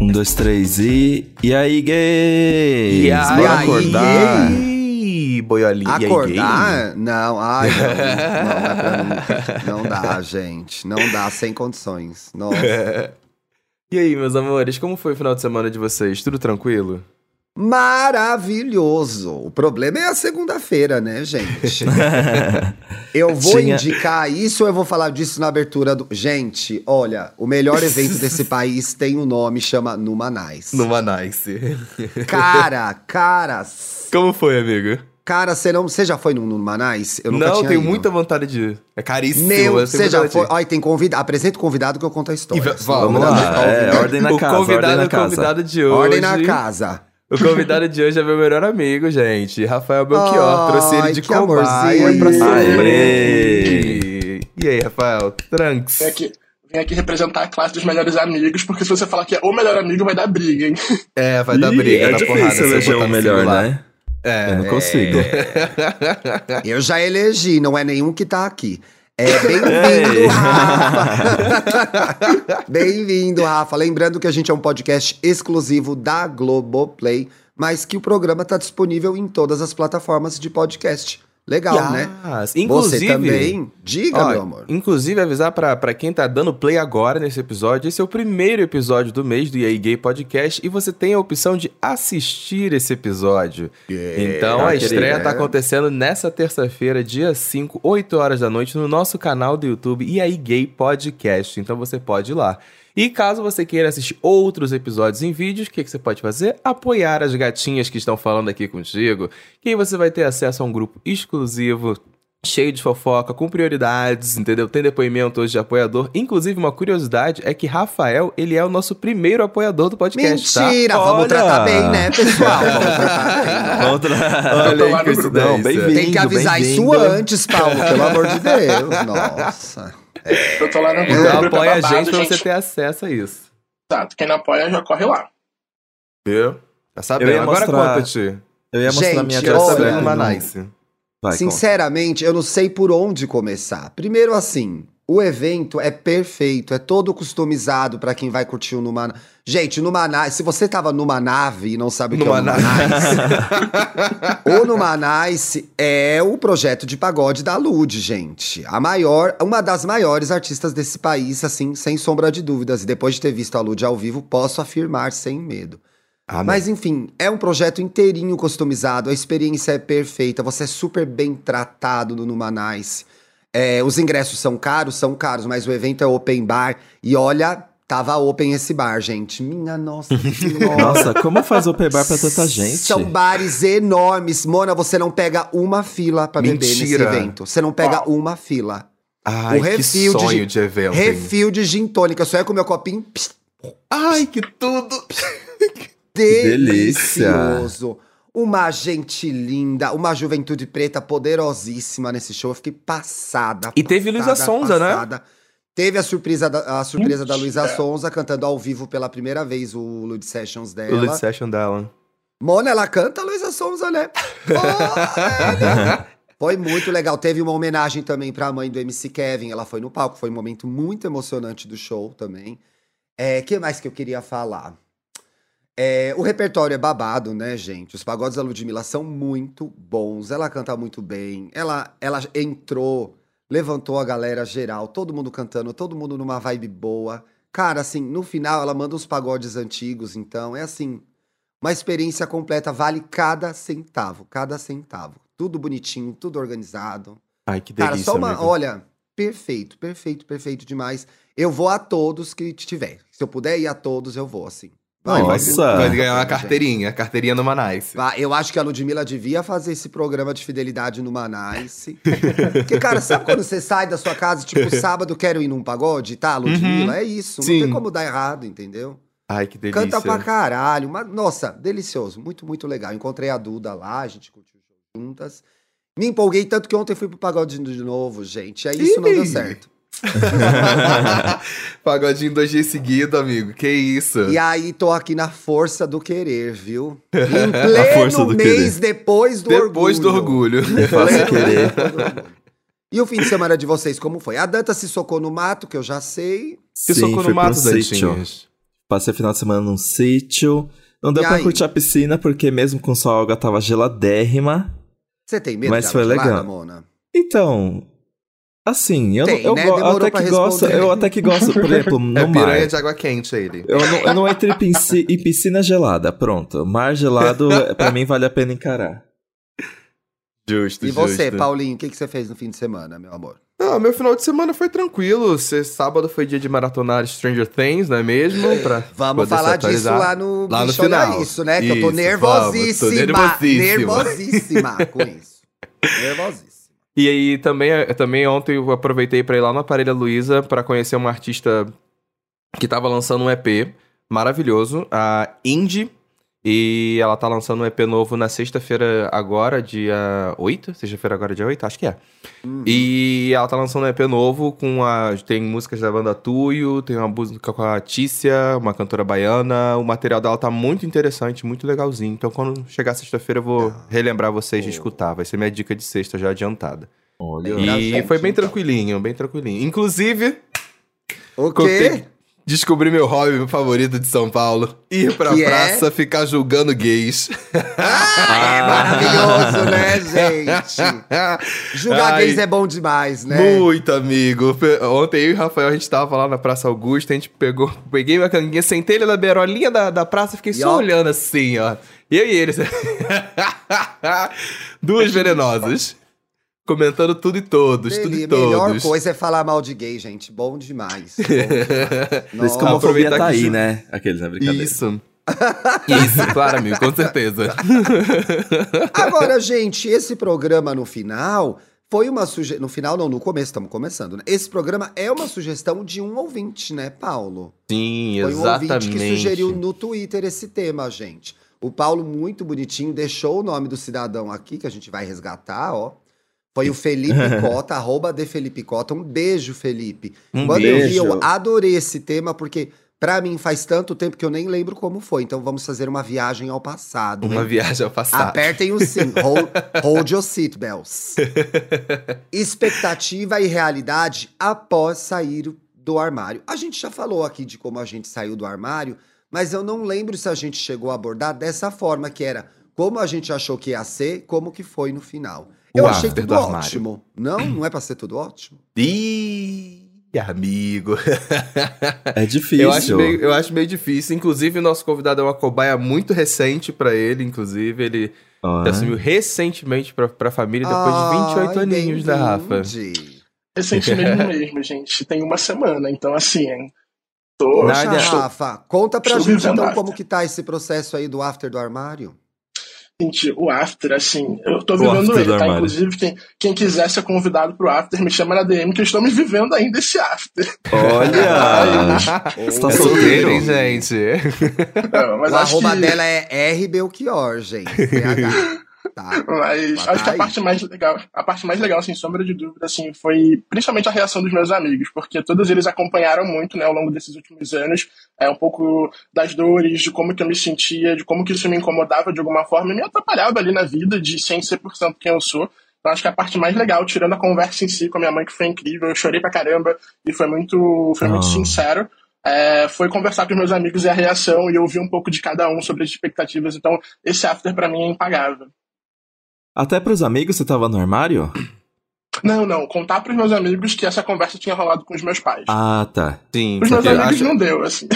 Um, dois, três e. E aí, gays? E aí, Bora acordar? Ih, boiolinha. Acordar? Não, ai, não, não, pra mim. Não dá, gente. Não dá, sem condições. Nossa. E aí, meus amores, como foi o final de semana de vocês? Tudo tranquilo? Maravilhoso. O problema é a segunda-feira, né, gente? eu vou Tinha- indicar isso ou eu vou falar disso na abertura do. Gente, olha, o melhor evento desse país tem um nome, chama Numanais. Numa nice. Cara, cara. Como foi, amigo? Cara, você não. Você já foi no Numanais? Eu nunca Não, tinha tenho ido. muita vontade de ir. É caríssimo. Meu, eu tenho você já vontade de foi. Olha, tem convidado. Apresenta o convidado que eu conto a história. E va- Vamos Vamos lá, é, ordem na o casa, convidado, na o casa. convidado de hoje. Ordem na casa. O convidado de hoje é meu melhor amigo, gente. Rafael Belchior. Ai, trouxe ele de cobaia pra. Aê. E aí, Rafael? Trunks. Vem aqui, vem aqui representar a classe dos melhores amigos, porque se você falar que é o melhor amigo, vai dar briga, hein? É, vai dar Ih, briga, é dar difícil porrada. eleger o melhor, singular. né? É. Eu não consigo. Eu já elegi, não é nenhum que tá aqui. É, bem-vindo, Rafa. bem-vindo, Rafa. Lembrando que a gente é um podcast exclusivo da Globoplay, mas que o programa tá disponível em todas as plataformas de podcast. Legal, né? Yes. Inclusive, Você também? Diga, Ó, meu amor. Inclusive, avisar pra, pra quem tá dando play agora nesse episódio, esse é o primeiro episódio do mês do EA Gay Podcast e você tem a opção de assistir esse episódio. então, a ah, estreia tá acontecendo nessa terça-feira, dia 5, 8 horas da noite, no nosso canal do YouTube EA Gay Podcast. Então, você pode ir lá. E caso você queira assistir outros episódios em vídeos, o que, que você pode fazer? Apoiar as gatinhas que estão falando aqui contigo, que aí você vai ter acesso a um grupo exclusivo cheio de fofoca, com prioridades, entendeu? Tem depoimento hoje de apoiador. Inclusive, uma curiosidade é que Rafael, ele é o nosso primeiro apoiador do podcast, Mentira, tá? vamos Olha! tratar bem, né, pessoal? Vamos tratar bem. Outra. Olha aí. Não, bem-vindo. Tem que avisar isso antes, Paulo, pelo amor de Deus. Nossa. Eu tô lá no grupo. Então é apoia a gente pra você ter acesso a isso. Exato, quem não apoia já corre lá. Viu? Tá sabendo? Eu ia Agora mostrar- conta-te. Eu ia mostrar Gente, minha no- nice. Vai, conta. Sinceramente, eu não sei por onde começar. Primeiro, assim, o evento é perfeito, é todo customizado pra quem vai curtir o Numa. Gente, numa nave. Se você tava numa nave e não sabe o que é o Numa Nice, o Numa Nice é o projeto de pagode da Lud, gente. A maior, uma das maiores artistas desse país, assim, sem sombra de dúvidas. E depois de ter visto a Lud ao vivo, posso afirmar sem medo. Ah, Mas enfim, é um projeto inteirinho customizado, a experiência é perfeita, você é super bem tratado no Numanice. É, os ingressos são caros, são caros, mas o evento é open bar e olha, tava open esse bar, gente. Minha nossa senhora. Nossa, como faz open bar pra tanta gente? São bares enormes. Mona, você não pega uma fila pra beber nesse Mentira. evento. Você não pega uma fila. Ai, o que refil de sonho gin- de, evento. hein? Refil de gin tônica. Eu só ia com meu copinho. Ai, que tudo. delícia. delicioso. Uma gente linda, uma juventude preta poderosíssima nesse show. Eu fiquei passada. E teve passada, Luísa Sonza, né? passada. Teve a surpresa da, a surpresa da Luísa Sonza cantando ao vivo pela primeira vez o Lud Sessions O dela. lead session dela. Mona, ela canta a Luísa Sonza, né? Olha! Foi muito legal. Teve uma homenagem também pra mãe do MC Kevin. Ela foi no palco. Foi um momento muito emocionante do show também. É, que mais que eu queria falar? É, o repertório é babado, né, gente? Os pagodes da Ludmilla são muito bons. Ela canta muito bem. Ela, ela entrou, levantou a galera geral, todo mundo cantando, todo mundo numa vibe boa. Cara, assim, no final ela manda uns pagodes antigos, então é assim, uma experiência completa, vale cada centavo, cada centavo. Tudo bonitinho, tudo organizado. Ai, que delícia, Cara, só uma. amigo. Olha, perfeito, perfeito, perfeito demais. Eu vou a todos que tiver. Se eu puder ir a todos, eu vou, assim. Vai, Nossa. vai Vai ganhar uma carteirinha, carteirinha no Manice. Vai, Eu acho que a Ludmilla devia fazer esse programa de fidelidade no Manice. Porque, cara, sabe quando você sai da sua casa, tipo, sábado quero ir num pagode, tá, Ludmilla? É isso. Não Sim. tem como dar errado, entendeu? Ai, que delícia. Canta pra caralho. Mas, nossa, delicioso. Muito, muito legal. Encontrei a Duda lá, a gente curtiu juntas. Me empolguei tanto que ontem fui pro pagode de novo, gente. Aí isso não deu Ih! certo. Pagodinho dois dias seguidos, amigo. Que isso. E aí tô aqui na força do querer, viu? Em A força pleno do mês depois do Depois do orgulho. É fácil Pleno querer. depois do orgulho. E o fim de semana de vocês, como foi? A Danta se socou no mato, que eu já sei. Se Sim, socou no mato, pro sítio. Passei o final de semana num sítio. Não deu E pra aí? curtir a piscina, porque mesmo com sol a água tava geladérrima. Você tem medo Mas de foi água gelada, legal. Mona? Então, assim, eu, Tem, eu, né? eu até que gosto, eu até que gosto, por exemplo, no é mar. piranha de água quente ele. Eu não, eu não entro em piscina, em piscina gelada, pronto. Mar gelado, pra mim, vale a pena encarar. Justo, E você, justo. Paulinho, o que, que você fez no fim de semana, meu amor? Não, meu final de semana foi tranquilo. Se- Sábado foi dia de maratonar Stranger Things, não é mesmo? Pra Vamos falar disso lá no Lá no final. Isso, né? Que eu tô Isso, nervosíssima. vamos, tô nervosíssima. nervosíssima com isso. Nervosíssima. E aí também, eu também ontem eu aproveitei pra ir lá no Aparelho Luiza pra conhecer uma artista que tava lançando um EP maravilhoso, a Indie. E ela tá lançando um EP novo na sexta-feira agora, dia 8? Sexta-feira agora, dia 8? Acho que é. Uhum. E ela tá lançando um EP novo com a. Tem músicas da banda Tuyo, tem uma música com a Tícia, uma cantora baiana. O material dela tá muito interessante, muito legalzinho. Então, quando chegar sexta-feira, eu vou relembrar vocês de escutar. Vai ser minha dica de sexta já adiantada. Olha. E gente, foi bem então. tranquilinho, bem tranquilinho. Inclusive, O quê? Descobri meu hobby favorito de São Paulo: ir pra Que é? praça ficar julgando gays. Ah, é maravilhoso, né, gente? Julgar Ai. gays é bom demais, né? Muito, amigo. Ontem eu e o Rafael, a gente tava lá na Praça Augusta, a gente pegou, peguei minha canguinha, sentei ele na beirolinha da, da praça e fiquei E só ó. olhando assim, ó. Eu e ele. Duas venenosas. Comentando tudo e todos, tudo e Deli- melhor todos. coisa é falar mal de gay, gente. Bom demais. Bom demais. Por isso que a Nossa. homofobia aproveitar tá aí, né? Aqueles, na brincadeira. Isso. Isso, claro, amigo, com certeza. Agora, gente, esse programa no final foi uma sugestão. No final, não, no começo, estamos começando, né? Esse programa é uma sugestão de um ouvinte, né, Paulo? Sim, Foi um exatamente. ouvinte que sugeriu no Twitter esse tema, gente. O Paulo, muito bonitinho, deixou o nome do cidadão aqui, que a gente vai resgatar, ó. Foi o Felipe Cota, arroba de Felipe Cota. Um beijo, Felipe. Um Quando eu vi, beijo. eu adorei esse tema, porque pra mim faz tanto tempo que eu nem lembro como foi. Então vamos fazer uma viagem ao passado. Uma hein? viagem ao passado. Apertem o sim. Hold, hold your seatbelts. Expectativa e realidade após sair do armário. A gente já falou aqui de como a gente saiu do armário, mas eu não lembro se a gente chegou a abordar dessa forma, que era como a gente achou que ia ser, como que foi no final. O Eu achei tudo ótimo. Não, não é pra ser tudo ótimo? Ih, amigo. É difícil. Eu acho, meio, eu acho meio difícil. Inclusive, o nosso convidado é uma cobaia muito recente pra ele. Inclusive, ele Ah, se assumiu recentemente pra, pra família depois de 28 Ai, aninhos, né, Rafa? Recentemente mesmo, gente. Tem uma semana, então assim, hein? Tô, Poxa, Nádia- Rafa, conta pra gente então como que tá esse processo aí do after do armário. Gente, o After, assim, eu tô vivendo ele, tá? armário. Inclusive, quem, quem quiser ser convidado pro After, me chama na DM, que eu estou me vivendo ainda esse After. Olha! Você tá É solteiro? solteiro, hein, gente? Não, mas o acho arroba que, dela é R Belchior, gente. Tá? Mas acho que tá a aí. parte mais legal, a parte mais legal, sem sombra de dúvida, assim, foi principalmente a reação dos meus amigos, porque todos eles acompanharam muito, né, ao longo desses últimos anos, é um pouco das dores, de como que eu me sentia, de como que isso me incomodava de alguma forma e me atrapalhava ali na vida, de sem ser por cento quem eu sou. Então acho que a parte mais legal, tirando a conversa em si com a minha mãe, que foi incrível, eu chorei pra caramba e foi muito, foi muito Ah. sincero. é, foi conversar com os meus amigos e a reação e ouvir um pouco de cada um sobre as expectativas. Então, esse after pra mim é impagável. Até pros amigos você tava no armário? Não, não. Contar pros meus amigos que essa conversa tinha rolado com os meus pais. Ah, tá. Sim, Os meus amigos acho- não deu, assim.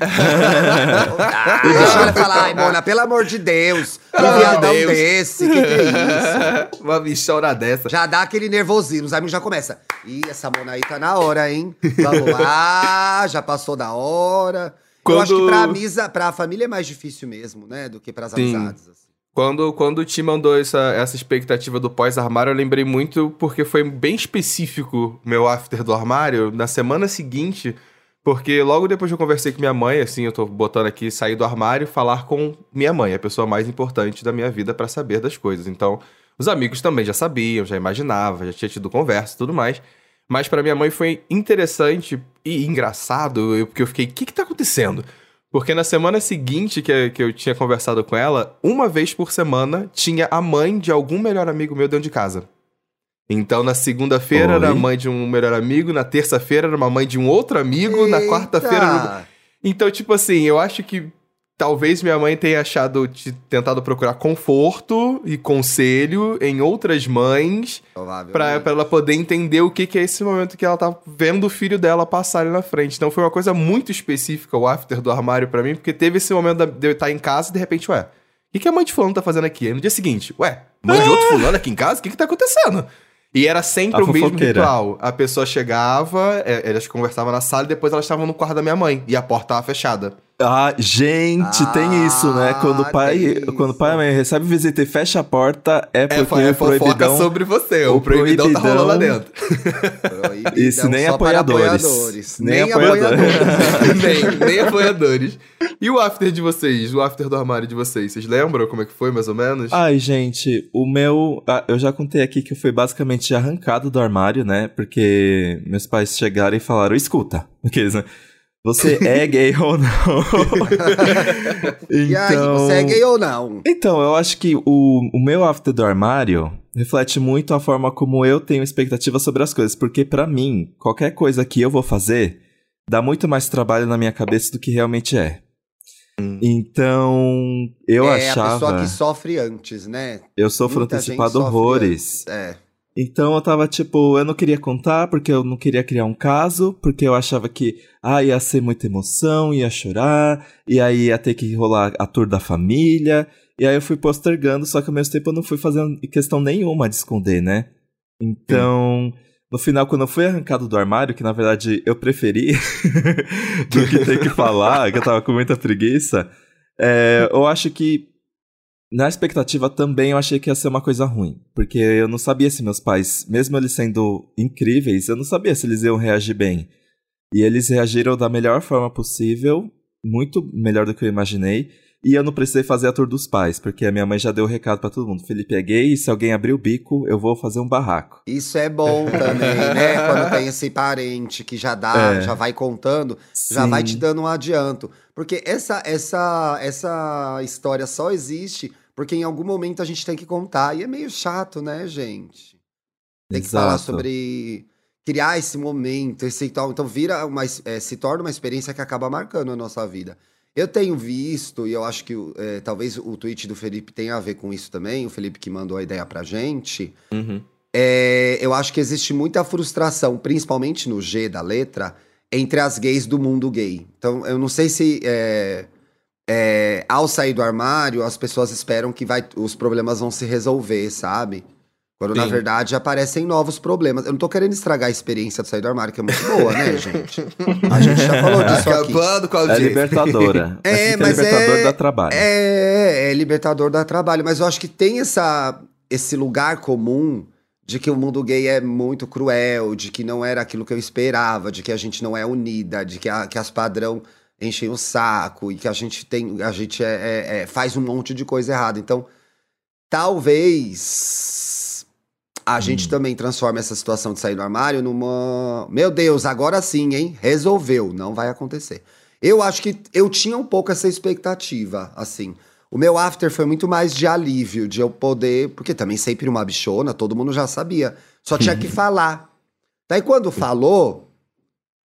Ah, deixa ela falar, ai, Mona, pelo amor de Deus. Um de viadão Deus. desse, que que é isso? Uma bichona dessa. Já dá aquele nervosismo, os amigos já começam. Ih, essa Mona aí tá na hora, hein? Vamos lá, já passou da hora. Eu acho que Quando- pra, amisa, pra família é mais difícil mesmo, né? Do que pras Sim. amizades. assim. Quando, quando o Tim mandou essa, essa expectativa do pós-armário, eu lembrei muito porque foi bem específico meu after do armário na semana seguinte. Porque logo depois eu conversei com minha mãe, assim, eu tô botando aqui sair do armário falar com minha mãe, a pessoa mais importante da minha vida pra saber das coisas. Então, os amigos também já sabiam, já imaginavam, já tinha tido conversa e tudo mais. Mas pra minha mãe foi interessante e engraçado, porque eu fiquei, o que que tá acontecendo? Porque na semana seguinte que, que eu tinha conversado com ela, uma vez por semana tinha a mãe de algum melhor amigo meu dentro de casa. Então na segunda-feira era a mãe de um melhor amigo, na terça-feira era uma mãe de um outro amigo, na Eita! quarta-feira. era- Então, tipo assim, eu acho que talvez minha mãe tenha achado, tentado procurar conforto e conselho em outras mães pra, pra ela poder entender o que, que é esse momento que ela tá vendo o filho dela passar ali na frente. Então foi uma coisa muito específica o after do armário para mim, porque teve esse momento de eu estar em casa e de repente, ué, o que, que a mãe de fulano tá fazendo aqui? Aí no dia seguinte, ué, mãe de outro fulano aqui em casa? O que que tá acontecendo? E era sempre a o mesmo ritual. A pessoa chegava, é, elas conversavam na sala e depois elas estavam no quarto da minha mãe. E a porta tava fechada. Ah, gente, ah, tem isso, né? Quando o pai, quando o pai e a mãe recebe visita e fecha a porta, é porque é, é, é proibidão... sobre você, o, o proibidão, proibidão tá rolando lá dentro. isso, nem apoiadores. apoiadores. Nem, nem apoiadores. nem, nem apoiadores. E o after de vocês? O after do armário de vocês? Vocês lembram como é que foi, mais ou menos? Ai, gente, o meu... Ah, eu já contei aqui que eu fui basicamente arrancado do armário, né? Porque meus pais chegaram e falaram, escuta, aqueles, né? Você é gay ou não? então... E aí, você é gay ou não? Então, eu acho que o, o meu after do armário reflete muito a forma como eu tenho expectativa sobre as coisas. Porque, para mim, qualquer coisa que eu vou fazer dá muito mais trabalho na minha cabeça do que realmente é. Hum. Então, eu é achava. É a pessoa que sofre antes, né? Eu sofro Muita antecipado horrores. É. Então eu tava tipo, eu não queria contar porque eu não queria criar um caso, porque eu achava que ah, ia ser muita emoção, ia chorar, e aí ia ter que rolar a tour da família. E aí eu fui postergando, só que ao mesmo tempo eu não fui fazendo questão nenhuma de esconder, né? Então, no final, quando eu fui arrancado do armário, que na verdade eu preferi do que ter que falar, que eu tava com muita preguiça, é, eu acho que na expectativa também eu achei que ia ser uma coisa ruim, porque eu não sabia se meus pais, mesmo eles sendo incríveis, eu não sabia se eles iam reagir bem. E eles reagiram da melhor forma possível, muito melhor do que eu imaginei. E eu não precisei fazer a tour dos pais, porque a minha mãe já deu o recado para todo mundo. Felipe é gay, e se alguém abrir o bico, eu vou fazer um barraco. Isso é bom também, né? Quando tem esse parente que já dá, é. já vai contando, Sim. já vai te dando um adianto. Porque essa, essa, essa história só existe porque em algum momento a gente tem que contar. E é meio chato, né, gente? Tem Exato. que falar sobre criar esse momento, esse tal. Então vira uma, é, se torna uma experiência que acaba marcando a nossa vida. Eu tenho visto, e eu acho que é, talvez o tweet do Felipe tenha a ver com isso também, o Felipe que mandou a ideia pra gente. Uhum. É, eu acho que existe muita frustração, principalmente no G da letra, entre as gays do mundo gay. Então, eu não sei se é, é, ao sair do armário, as pessoas esperam que vai, os problemas vão se resolver, sabe? Quando Sim. na verdade aparecem novos problemas. Eu não tô querendo estragar a experiência de sair do armário, que é muito boa, né, gente? A gente já falou disso aqui. Qual é libertadora. É, mas é libertador é, dá trabalho. É, é libertador dá trabalho. Mas eu acho que tem essa, esse lugar comum de que o mundo gay é muito cruel, de que não era aquilo que eu esperava, de que a gente não é unida, de que, a, que as padrão enchem o saco e que a gente tem, a gente é, é, é faz um monte de coisa errada. Então, talvez a hum. gente também transforma essa situação de sair do armário numa. Meu Deus, agora sim, hein? Resolveu. Não vai acontecer. Eu acho que eu tinha um pouco essa expectativa, assim. O meu after foi muito mais de alívio, de eu poder. Porque também sempre uma bichona, todo mundo já sabia. Só tinha que falar. Daí quando falou,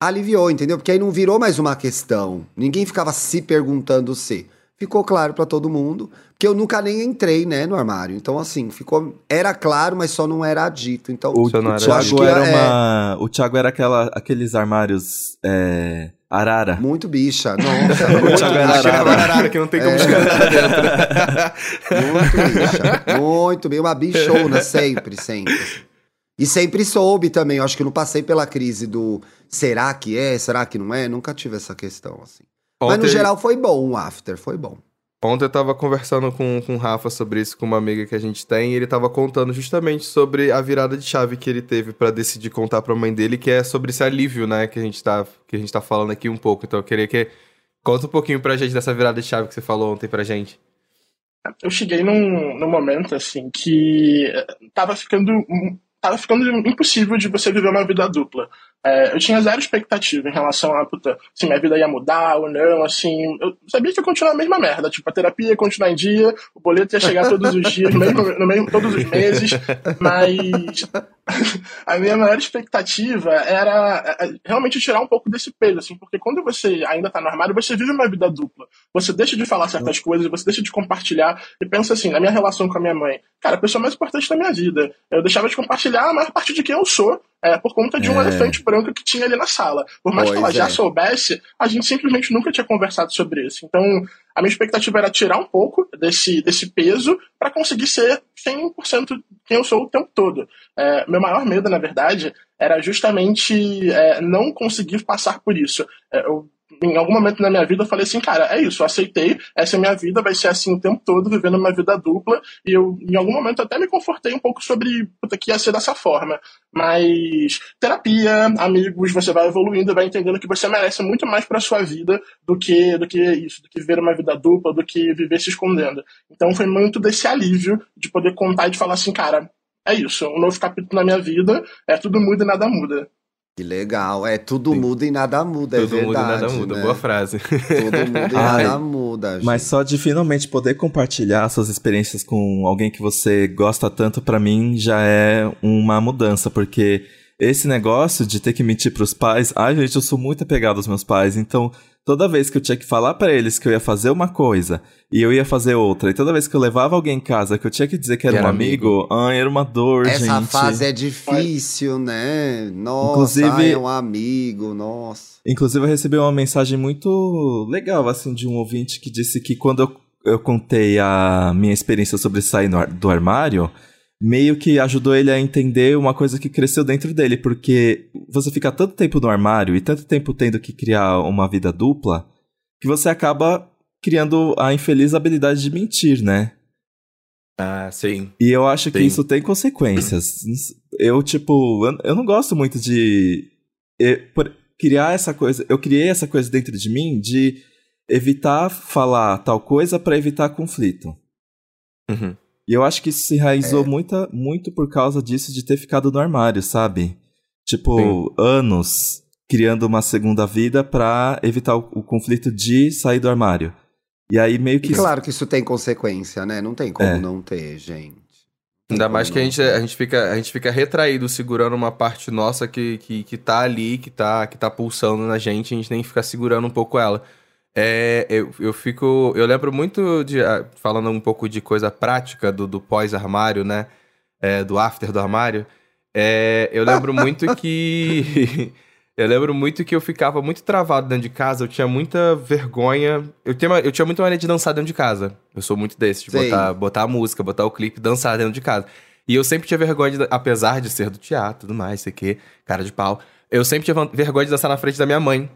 aliviou, entendeu? Porque aí não virou mais uma questão. Ninguém ficava se perguntando se ficou claro para todo mundo, porque eu nunca nem entrei, né, no armário. Então, assim, ficou. Era claro, mas só não era dito. Então, o, o Thiago era é uma. O Thiago era aquela, aqueles armários. É... Arara. Muito bicha. Nossa, muito bicha. arara que não tem como é. dentro. muito bicha. Muito bem. Uma bichona, sempre, sempre. E sempre soube também. Eu acho que não passei pela crise do será que é, será que não é? Nunca tive essa questão, assim. Ontem... Mas no geral foi bom o after, foi bom. Ontem eu tava conversando com, com o Rafa sobre isso, com uma amiga que a gente tem, e ele tava contando justamente sobre a virada de chave que ele teve para decidir contar pra mãe dele, que é sobre esse alívio, né, que a gente tá, que a gente tá falando aqui um pouco. Então eu queria que conta um pouquinho pra gente dessa virada de chave que você falou ontem pra gente. Eu cheguei num, num momento, assim, que tava ficando tava ficando impossível de você viver uma vida dupla. É, eu tinha zero expectativa em relação a, puta, se minha vida ia mudar ou não, assim, eu sabia que ia continuar a mesma merda, tipo, a terapia ia continuar em dia, o boleto ia chegar todos os dias, mesmo, no mesmo, todos os meses, mas a minha maior expectativa era é, é, realmente tirar um pouco desse peso, assim, porque quando você ainda tá no armário, você vive uma vida dupla. Você deixa de falar certas coisas, você deixa de compartilhar e pensa assim, na minha relação com a minha mãe, cara, a pessoa mais importante da minha vida. Eu deixava de compartilhar a maior parte de quem eu sou, é, por conta de um é. elefante branco que tinha ali na sala. Por mais pois que ela é. já soubesse, a gente simplesmente nunca tinha conversado sobre isso. Então, a minha expectativa era tirar um pouco desse, desse peso para conseguir ser 100% quem eu sou o tempo todo. É, meu maior medo, na verdade, era justamente é, não conseguir passar por isso. É, eu em algum momento na minha vida eu falei assim, cara, é isso, eu aceitei, essa é a minha vida, vai ser assim o tempo todo, vivendo uma vida dupla, e eu, em algum momento, até me confortei um pouco sobre puta, que ia ser dessa forma. Mas terapia, amigos, você vai evoluindo, vai entendendo que você merece muito mais para sua vida do que, do que isso, do que viver uma vida dupla, do que viver se escondendo. Então foi muito desse alívio de poder contar e de falar assim, cara, é isso, um novo capítulo na minha vida, é tudo muda e nada muda. Que legal. É, tudo Sim. muda e nada muda, tudo é verdade. Tudo muda e nada muda, né? boa frase. Tudo muda e nada muda. Gente. Mas só de finalmente poder compartilhar suas experiências com alguém que você gosta tanto, para mim já é uma mudança, porque esse negócio de ter que mentir pros pais, ai gente, eu sou muito apegado aos meus pais, então toda vez que eu tinha que falar para eles que eu ia fazer uma coisa e eu ia fazer outra, e toda vez que eu levava alguém em casa que eu tinha que dizer que era, era um amigo, amigo, ai, era uma dor, Essa gente. Essa fase é difícil, né? Nossa, inclusive, ai, é um amigo, nossa. Inclusive eu recebi uma mensagem muito legal, assim, de um ouvinte que disse que quando eu, eu contei a minha experiência sobre sair no, do armário, meio que ajudou ele a entender uma coisa que cresceu dentro dele, porque você fica tanto tempo no armário e tanto tempo tendo que criar uma vida dupla, que você acaba criando a infeliz habilidade de mentir, né? Ah, sim. E eu acho sim. que isso tem consequências. Eu, tipo, eu não gosto muito de criar essa coisa. Eu criei essa coisa dentro de mim de evitar falar tal coisa para evitar conflito. Uhum. E eu acho que isso se enraizou é. muita, muito por causa disso de ter ficado no armário, sabe? Tipo, Sim. anos criando uma segunda vida pra evitar o, o, conflito de sair do armário. E aí meio que. E claro que isso tem consequência, né? Não tem como é. não ter, gente. Ainda mais que a gente, a, gente fica, a gente fica retraído segurando uma parte nossa que, que, que tá ali, que tá, que tá pulsando na gente, a gente nem fica segurando um pouco ela. É, eu, eu fico. Eu lembro muito de. Ah, falando um pouco de coisa prática do, do pós-armário, né? É, do after do armário. É, eu lembro muito que. eu lembro muito que eu ficava muito travado dentro de casa, eu tinha muita vergonha. Eu tinha, eu tinha muita maneira de dançar dentro de casa. Eu sou muito desse, de botar, botar a música, botar o clipe, dançar dentro de casa. E eu sempre tinha vergonha, de, apesar de ser do teatro e tudo mais, sei que, cara de pau. Eu sempre tinha vergonha de dançar na frente da minha mãe.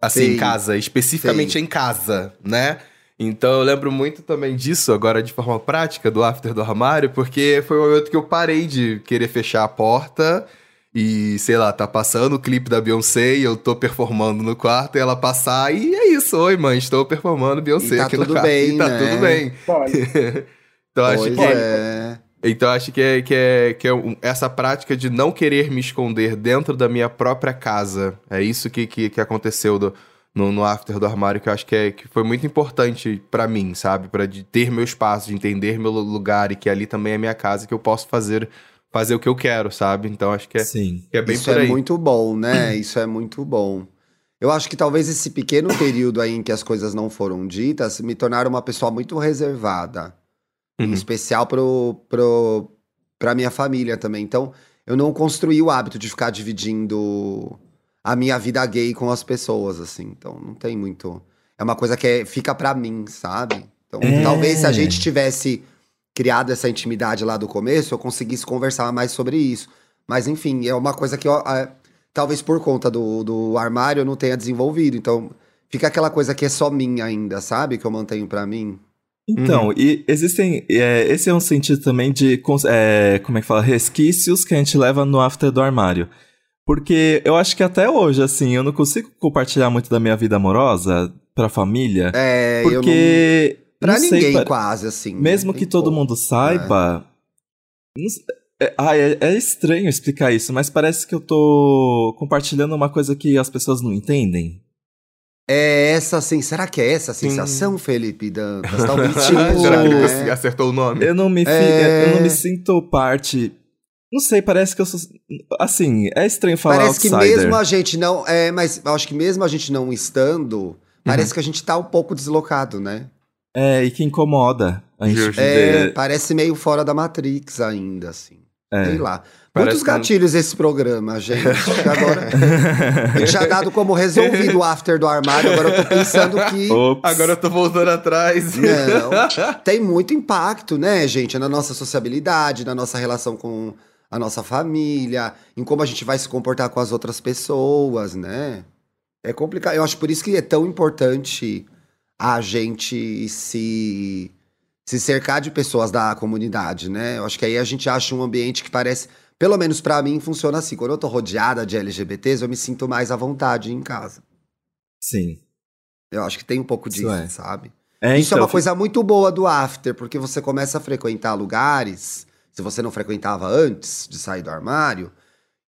Assim, Sim. em casa, especificamente Sim. em casa, né? Então eu lembro muito também disso, agora de forma prática, do after do armário, porque foi o momento que eu parei de querer fechar a porta e, sei lá, tá passando o clipe da Beyoncé e eu tô performando no quarto e ela passar e é isso, oi mãe, estou performando Beyoncé tá aqui no quarto. Bem, e tá né? tudo bem, então pois acho que... É. Então acho que é, que é, que é essa prática de não querer me esconder dentro da minha própria casa. É isso que, que, que aconteceu do, no, no after do armário, que eu acho que, é, que foi muito importante para mim, sabe? para de ter meu espaço, de entender meu lugar e que ali também é minha casa que eu posso fazer fazer o que eu quero, sabe? Então acho que é, Sim. Que é bem Isso por é aí. muito bom, né? Isso é muito bom. Eu acho que talvez esse pequeno período aí em que as coisas não foram ditas me tornaram uma pessoa muito reservada. Uhum. Em especial pro, pro, pra minha família também. Então, eu não construí o hábito de ficar dividindo a minha vida gay com as pessoas, assim. Então, não tem muito. É uma coisa que é, fica pra mim, sabe? Então, é. talvez se a gente tivesse criado essa intimidade lá do começo, eu conseguisse conversar mais sobre isso. Mas, enfim, é uma coisa que eu, é, talvez por conta do, do armário eu não tenha desenvolvido. Então, fica aquela coisa que é só minha ainda, sabe? Que eu mantenho para mim. Então, uhum. e existem. É, esse é um sentido também de. É, como é que fala? Resquícios que a gente leva no after do armário. Porque eu acho que até hoje, assim, eu não consigo compartilhar muito da minha vida amorosa pra família. É, porque. Eu não... Pra não ninguém, sei, quase, assim. Mesmo né? que todo mundo saiba. É. É, ah, é, é, estranho explicar isso, mas parece que eu tô compartilhando uma coisa que as pessoas não entendem. É essa assim, será que é essa a sensação, Sim. Felipe Dantas? Talvez tipo, será que ele né? acertou o nome? Eu não me, é... eu não me sinto parte não sei, parece que eu sou. Assim, é estranho falar Parece outsider. que mesmo a gente não. É, mas acho que mesmo a gente não estando, parece uhum. que a gente tá um pouco deslocado, né? É, e que incomoda a gente. É, parece meio fora da Matrix ainda, assim. É. Sei lá. Parece Muitos gatilhos que... esse programa, gente. Agora. eu tinha dado como resolvido o after do armário, agora eu tô pensando que. Ops. Agora eu tô voltando atrás. Não. Tem muito impacto, né, gente? Na nossa sociabilidade, na nossa relação com a nossa família, em como a gente vai se comportar com as outras pessoas, né? É complicado. Eu acho por isso que é tão importante a gente se se cercar de pessoas da comunidade, né? Eu acho que aí a gente acha um ambiente que parece, pelo menos para mim, funciona assim. Quando eu tô rodeada de LGBTs, eu me sinto mais à vontade em casa. Sim. Eu acho que tem um pouco disso, é. sabe? É, Isso é então, é uma coisa muito boa do after, porque você começa a frequentar lugares se você não frequentava antes de sair do armário,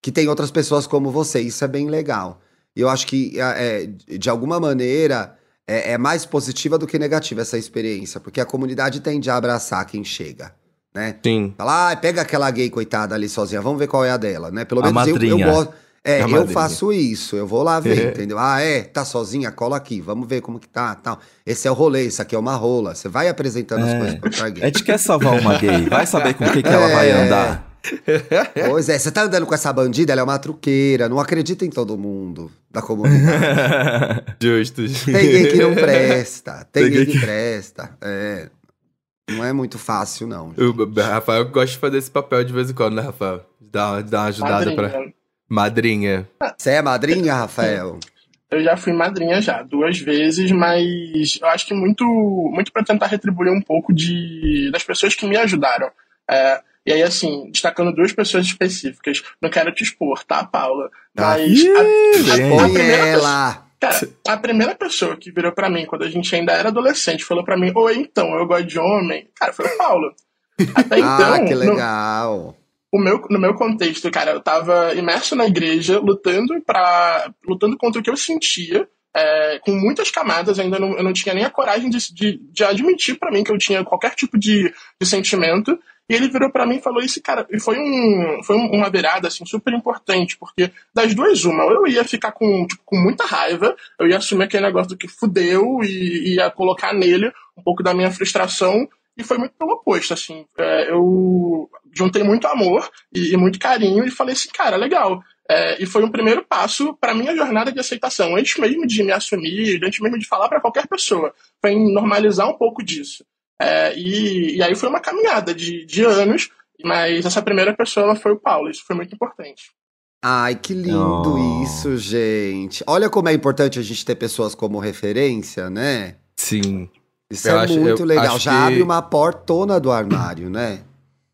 que tem outras pessoas como você. Isso é bem legal. E eu acho que, é, é, de alguma maneira, é, é, mais positiva do que negativa essa experiência, porque a comunidade tende a abraçar quem chega. Né? Sim. Fala, ah, pega aquela gay coitada ali sozinha, vamos ver qual é a dela, né? Pelo menos eu, eu gosto. É, eu faço isso, eu vou lá ver, entendeu? Ah, é, tá sozinha, cola aqui, vamos ver como que tá, tal. Esse é o rolê, isso aqui é uma rola. Você vai apresentando é. as coisas pra gay. A gente quer salvar uma gay, vai saber com o que, que ela é. vai andar. Pois é, você tá andando com essa bandida, ela é uma truqueira, não acredita em todo mundo da comunidade. Justo. Tem gay que não presta, tem, tem gay que, que presta, é. Não é muito fácil, não. O Rafael gosta de fazer esse papel de vez em quando, né, Rafael? Dá, dá uma ajudada Madrinha. pra... Madrinha. Você é madrinha, Rafael? Eu já fui madrinha já, duas vezes, mas eu acho que muito, muito para tentar retribuir um pouco de, das pessoas que me ajudaram. É, e aí, assim, destacando duas pessoas específicas. Não quero te expor, tá, Paula? Ah, mas a, a, a, primeira ela. Cara, a primeira pessoa que virou para mim quando a gente ainda era adolescente falou para mim: Oi, então, eu gosto de homem. Cara, foi o Paulo. Até ah, então. Ah, que legal. No, o meu, no meu contexto, cara, eu tava imerso na igreja, lutando para lutando contra o que eu sentia, é, com muitas camadas, ainda não, eu não tinha nem a coragem de, de, de admitir para mim que eu tinha qualquer tipo de, de sentimento. E ele virou para mim e falou isso, cara, e foi, um, foi uma virada assim, super importante, porque das duas, uma, eu ia ficar com, tipo, com muita raiva, eu ia assumir aquele negócio do que fudeu e ia colocar nele um pouco da minha frustração, e foi muito pelo oposto, assim. É, eu juntei muito amor e, e, muito carinho e falei assim, cara, legal. É, e foi um primeiro passo para minha jornada de aceitação, antes mesmo de me assumir, antes mesmo de falar para qualquer pessoa. Foi normalizar um pouco disso. É, e, e, aí foi uma caminhada de, de anos, mas essa primeira pessoa foi o Paulo, isso foi muito importante. Ai, que lindo oh. isso, gente. Olha como é importante a gente ter pessoas como referência, né? Sim. Isso eu é acho, muito legal. Já que... abre uma portona do armário, né?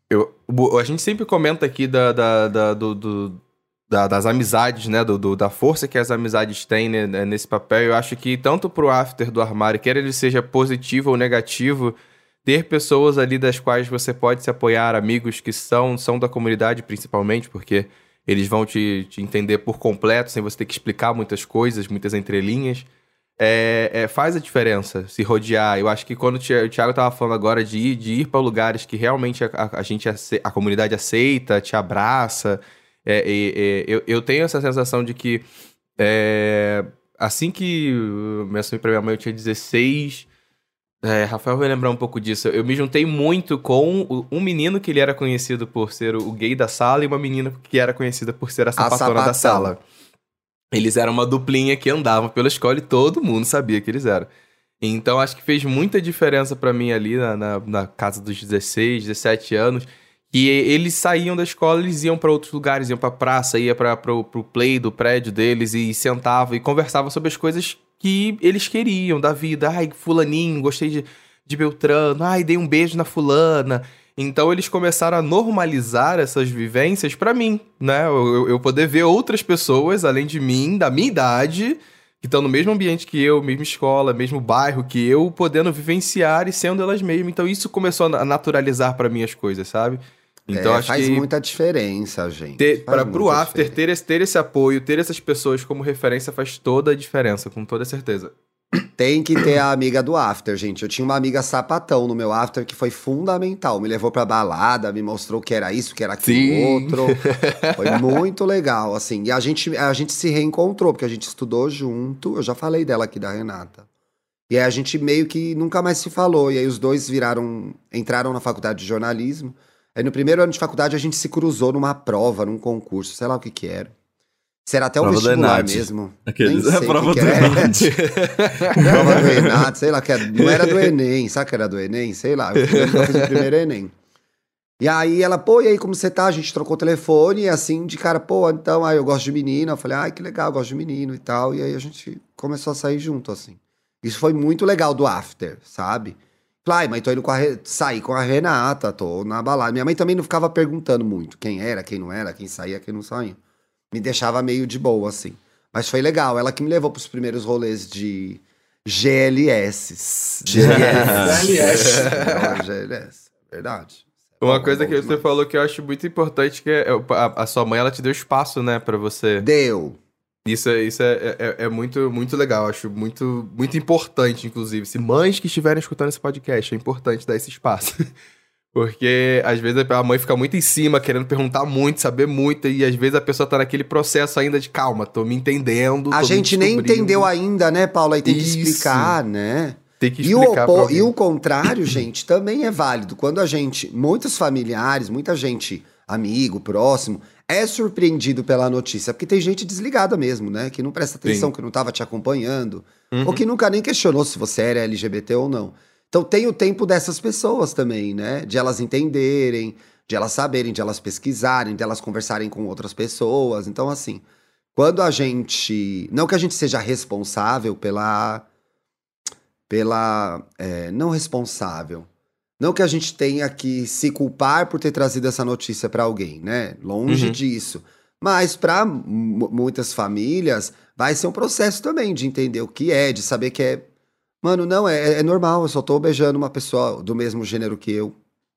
Eu, a gente sempre comenta aqui da, da, da do, do da, das amizades, né? Do, do, da força que as amizades têm né, né nesse papel. Eu acho que tanto pro after do armário, quer ele seja positivo ou negativo, ter pessoas ali das quais você pode se apoiar, amigos que são, são da comunidade principalmente, porque eles vão te, te entender por completo, sem você ter que explicar muitas coisas, muitas entrelinhas é, é, faz a diferença se rodear. Eu acho que quando o Thiago estava falando agora de ir, de ir para lugares que realmente a, a, gente, a comunidade aceita, te abraça, é, eu, eu tenho essa sensação de que é, assim que me assumi para minha mãe, eu tinha 16. É, Rafael vai lembrar um pouco disso. Eu me juntei muito com um menino que ele era conhecido por ser o gay da sala e uma menina que era conhecida por ser a sapatona a da sala. Eles eram uma duplinha que andava pela escola e todo mundo sabia que eles eram. Então acho que fez muita diferença para mim ali na, na, na, casa dos 16, 17 anos. E eles saíam da escola, eles iam para outros lugares, iam pra praça, ia para pro, pro play do prédio deles e sentavam e conversavam sobre as coisas que eles queriam da vida. Ai, fulaninho, gostei de, de Beltrano. Ai, dei um beijo na fulana. Então eles começaram a normalizar essas vivências para mim, né? Eu, eu, poder ver outras pessoas, além de mim, da minha idade, que estão no mesmo ambiente que eu, mesma escola, mesmo bairro que eu, podendo vivenciar e sendo elas mesmas. Então isso começou a naturalizar para mim as coisas, sabe? Então, é, faz muita diferença, gente. Para pro after ter esse, ter esse apoio, ter essas pessoas como referência faz toda a diferença, com toda certeza. Tem que ter a amiga do after, gente. Eu tinha uma amiga sapatão no meu after que foi fundamental. Me levou pra balada, me mostrou que era isso, que era aquilo Sim. outro. Foi muito legal, assim. E a gente, a gente se reencontrou, porque a gente estudou junto. Eu já falei dela aqui, da Renata. E aí a gente meio que nunca mais se falou. E aí os dois viraram, entraram na faculdade de jornalismo. Aí no primeiro ano de faculdade a gente se cruzou numa prova, num concurso, sei lá o que que era. Será até o prova vestibular mesmo. Aqueles, Nem sei prova que do Enad. prova do Enad, sei lá, que era, não era do Enem, sabe que era do Enem? Sei lá, eu fiz o primeiro Enem. E aí ela, pô, e aí como você tá? A gente trocou telefone e assim, de cara, pô, então, aí eu gosto de menino. Eu falei, ai, que legal, eu gosto de menino e tal. E aí a gente começou a sair junto, assim. Isso foi muito legal do after, sabe? Falei, mas tô indo com a sair com a Renata, tô na balada. Minha mãe também não ficava perguntando muito quem era, quem não era, quem saía, quem não saía. Me deixava meio de boa, assim. Mas foi legal. Ela que me levou pros primeiros rolês de GLS. GLS. GLS. Verdade. Uma coisa que você falou que eu acho muito importante que é a, a sua mãe ela te deu espaço, né, para você. Deu. Isso, é, isso é, é, é, muito, muito legal, acho muito, muito importante, inclusive. Se mães que estiverem escutando esse podcast, é importante dar esse espaço. Porque às vezes a mãe fica muito em cima, querendo perguntar muito, saber muito, e às vezes a pessoa tá naquele processo ainda de calma, tô me entendendo. A gente nem entendeu ainda, né, Paula? E tem Isso. que explicar, né? Tem que explicar. E o, e o contrário, gente, também é válido. Quando a gente, muitos familiares, muita gente, amigo, próximo, é surpreendido pela notícia, porque tem gente desligada mesmo, né? Que não presta atenção, Sim. que não estava te acompanhando, uhum. ou que nunca nem questionou se você era LGBT ou não. Então tem o tempo dessas pessoas também, né? De elas entenderem, de elas saberem, de elas pesquisarem, de elas conversarem com outras pessoas. Então, assim, quando a gente. Não que a gente seja responsável pela. Pela. É, não responsável não que a gente tenha que se culpar por ter trazido essa notícia para alguém, né? Longe uhum. disso. Mas para muitas famílias vai ser um processo também de entender o que é, de saber que é. Mano, não, é, é normal, eu só tô beijando uma pessoa do mesmo gênero que eu.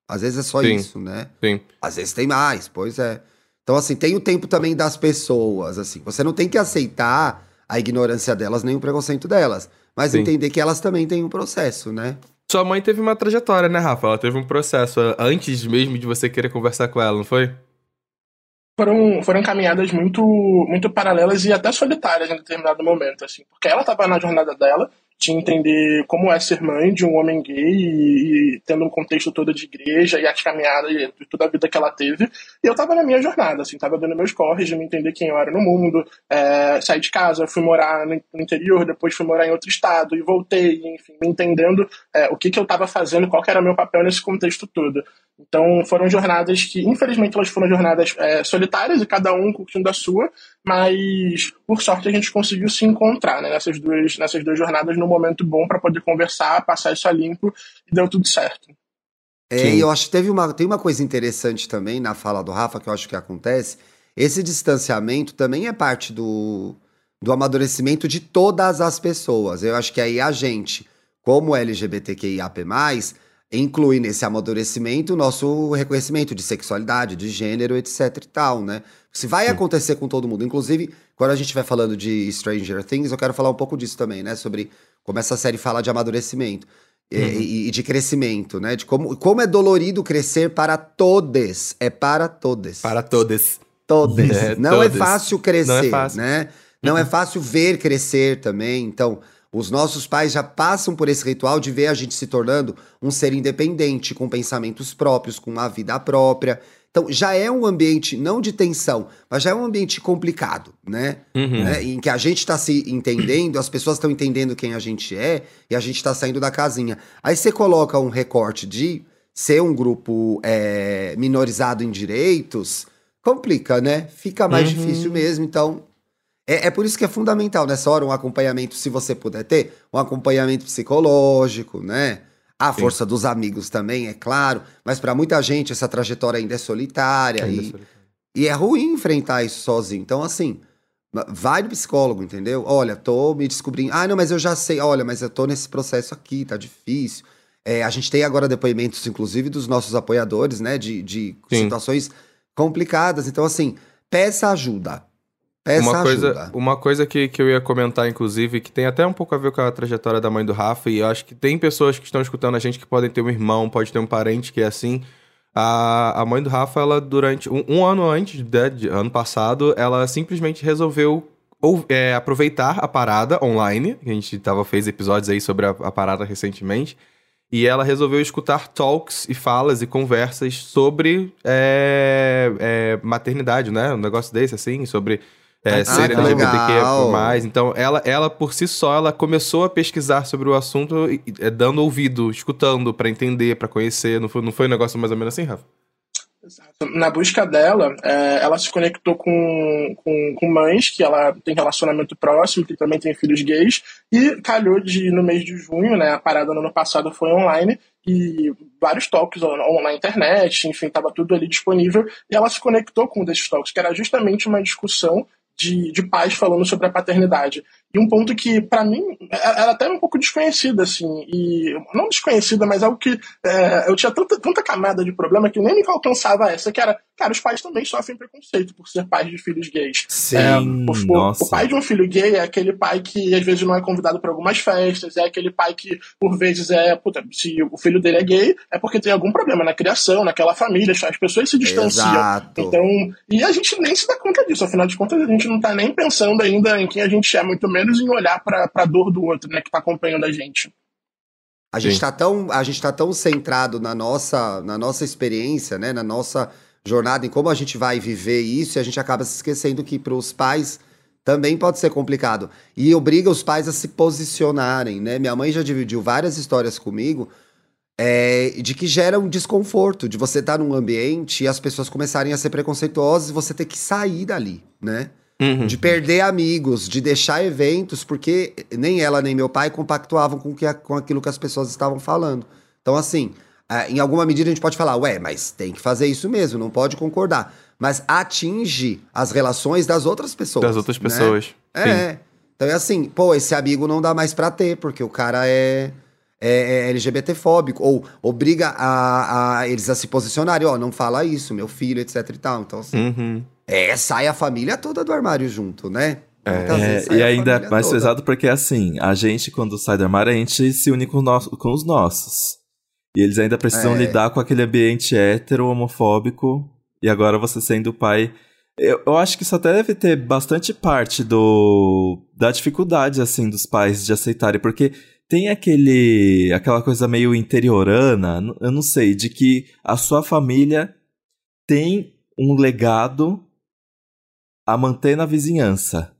Às vezes é só Sim. isso, né? Sim. Às vezes tem mais, pois é. Então, assim, tem o tempo também das pessoas, assim. Você não tem que aceitar a ignorância delas nem o preconceito delas. Mas Sim. entender que elas também têm um processo, né? Sua mãe teve uma trajetória, né, Rafa? Ela teve um processo antes mesmo de você querer conversar com ela, não foi? Foram, foram caminhadas muito, muito paralelas e até solitárias em determinado momento, assim. Porque ela estava na jornada dela, de entender como é ser mãe de um homem gay e, e, tendo um contexto todo de igreja e as caminhadas e toda a vida que ela teve. E eu tava na minha jornada, assim, tava dando meus corres de me entender quem eu era no mundo, é, saí de casa, fui morar no, interior, depois fui morar em outro estado e voltei, enfim, me entendendo é, o que, que eu tava fazendo, qual era o meu papel nesse contexto todo. Então foram jornadas que, infelizmente, elas foram jornadas é, solitárias e cada um curtindo a sua, mas por sorte a gente conseguiu se encontrar né, nessas, duas, nessas duas jornadas num momento bom para poder conversar, passar isso a limpo e deu tudo certo. É, e eu acho que teve uma, tem uma coisa interessante também na fala do Rafa que eu acho que acontece. Esse distanciamento também é parte do, do amadurecimento de todas as pessoas. Eu acho que aí a gente, como LGBTQIAP+, inclui nesse amadurecimento o nosso reconhecimento de sexualidade, de gênero, etc e tal, né? Se vai Sim. acontecer com todo mundo. Inclusive, quando a gente vai falando de Stranger Things, eu quero falar um pouco disso também, né? Sobre como essa série fala de amadurecimento. Uhum. E, e, de crescimento, né? De como, como é dolorido crescer para todos. É para todos. Para todos. Todos. É, não é todes. é fácil crescer, Não é fácil. né? Não é uhum. é fácil ver crescer também. Então, os nossos pais já passam por esse ritual de ver a gente se tornando um ser independente, com pensamentos próprios, com uma vida própria. Então, já é um ambiente, não de tensão, mas já é um ambiente complicado, né? Uhum. né? Em que a gente está se entendendo, as pessoas estão entendendo quem a gente é e a gente está saindo da casinha. Aí você coloca um recorte de ser um grupo é, minorizado em direitos, complica, né? Fica mais uhum. difícil mesmo. Então, é, é por isso que é fundamental nessa hora um acompanhamento, se você puder ter, um acompanhamento psicológico, né? A Sim. força dos amigos também, é claro, mas para muita gente essa trajetória ainda é solitária, ainda e, é solitária. e é ruim enfrentar isso sozinho. Então, assim, vai no psicólogo, entendeu? Olha, tô me descobrindo. Ah, não, mas eu já sei. Olha, mas eu tô nesse processo aqui, tá difícil. É, a gente tem agora depoimentos, inclusive, dos nossos apoiadores, né? De, de situações complicadas. Então, assim, peça ajuda. Peça uma coisa, ajuda. Uma coisa que, que eu ia comentar, inclusive, que tem até um pouco a ver com a trajetória da mãe do Rafa, e eu acho que tem pessoas que estão escutando a gente que podem ter um irmão, pode ter um parente que é assim. A, a mãe do Rafa, ela durante. Um, um ano antes, de, de, ano passado, ela simplesmente resolveu ou, é, aproveitar a parada online. A gente tava, fez episódios aí sobre a, a parada recentemente. E ela resolveu escutar talks e falas e conversas sobre é, é, maternidade, né? Um negócio desse, assim, sobre é, ah, ser LGBTQ mais. Então, ela, ela, por si só, ela começou a pesquisar sobre o assunto, e, e, dando ouvido, escutando para entender, para conhecer. Não foi, não foi um negócio mais ou menos assim, Rafa? Na busca dela, é, ela se conectou com, com, com, mães que ela tem relacionamento próximo, que também tem filhos gays, e calhou de, no mês de junho, né, a parada no ano passado foi online, e vários talks na internet, enfim, estava tudo ali disponível, e ela se conectou com um desses talks, que era justamente uma discussão de, de pais falando sobre a paternidade. E um ponto que, para mim, é, era até um pouco desconhecido, assim, e não desconhecida, mas algo que é, eu tinha tanta, tanta camada de problema que nem me alcançava essa, que era, cara, os pais também sofrem preconceito por ser pais de filhos gays. Sim, é, o, nossa. o pai de um filho gay é aquele pai que às vezes não é convidado para algumas festas, é aquele pai que, por vezes, é, puta, se o filho dele é gay, é porque tem algum problema na criação, naquela família, as pessoas se distanciam. Exato. Então, e a gente nem se dá conta disso, afinal de contas, a gente não tá nem pensando ainda em quem a gente é, muito menos em olhar para a dor do outro, né, que está acompanhando a gente. A gente está tão, a gente tá tão centrado na nossa, na nossa experiência, né, na nossa jornada, em como a gente vai viver isso, e a gente acaba se esquecendo que para os pais também pode ser complicado. E obriga os pais a se posicionarem, né? Minha mãe já dividiu várias histórias comigo é, de que gera um desconforto, de você estar tá num ambiente e as pessoas começarem a ser preconceituosas e você ter que sair dali, né? Uhum. De perder amigos, de deixar eventos, porque nem ela nem meu pai compactuavam com, que, com aquilo que as pessoas estavam falando. Então, assim, em alguma medida a gente pode falar, ué, mas tem que fazer isso mesmo, não pode concordar. Mas atinge as relações das outras pessoas. Das outras né? pessoas. É. Sim. Então é assim, pô, esse amigo não dá mais pra ter, porque o cara é, é, é LGBTfóbico, ou obriga a, a, eles a se posicionarem, ó, não fala isso, meu filho, etc e tal. Então, assim. Uhum. É, sai a família toda do armário junto, né? É, e ainda é mais toda. pesado porque, assim, a gente, quando sai do armário, a gente se une com, no com os nossos. E eles ainda precisam é. lidar com aquele ambiente hétero, homofóbico. E agora você sendo pai. Eu, eu acho que isso até deve ter bastante parte do da dificuldade, assim, dos pais de aceitarem. Porque tem aquele aquela coisa meio interiorana, eu não sei, de que a sua família tem um legado a manter na vizinhança.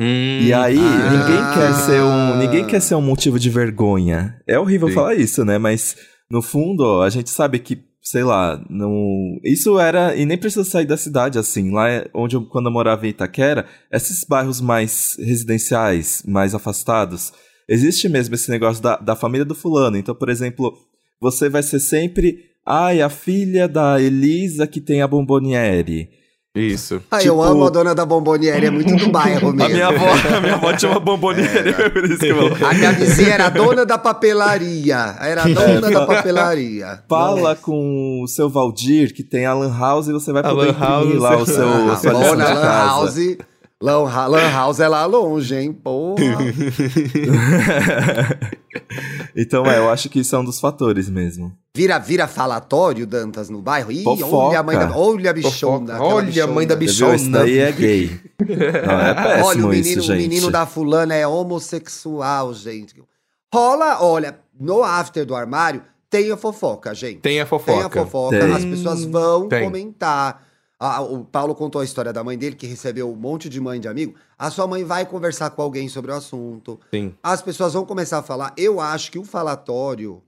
Hum, e aí, ah, ninguém quer ser um. Ninguém quer ser um motivo de vergonha. É horrível sim. falar isso, né? Mas, no fundo, a gente sabe que, sei lá, não. Isso era. E nem precisa sair da cidade, assim. Lá onde eu, quando eu morava em Itaquera, esses bairros mais residenciais, mais afastados, existe mesmo esse negócio da, da família do fulano. Então, por exemplo, você vai ser sempre. Ai, a filha da Elisa que tem a bomboniere. Isso. Ah, tipo... eu amo a dona da bomboniere, é muito do bairro mesmo. A minha avó, a minha avó tinha uma bomboniere, é. por isso que eu... A minha vizinha era a dona da papelaria, era a dona é, da papelaria. Fala com o seu Valdir, que tem a Lan House, e você vai poder imprimir lá o seu, a sua Lan House... Lan, Lan House é lá longe, hein? Porra. então, é, eu acho que isso é um dos fatores mesmo. Vira, vira falatório, Dantas, no bairro? Ih, olha a mãe da, olha a bichona. Olha bichona. a mãe da bichona. Isso daí é gay. Não, é péssimo olha, o menino, isso, o menino da fulana é homossexual, gente. Rola, olha, no after do armário, tem a fofoca, gente. Tem a fofoca. Tem a fofoca. Tem. As pessoas vão tem. comentar ah, o Paulo contou a história da mãe dele, que recebeu um monte de mãe de amigo. A sua mãe vai conversar com alguém sobre o assunto. Sim. As pessoas vão começar a falar. Eu acho que o falatório,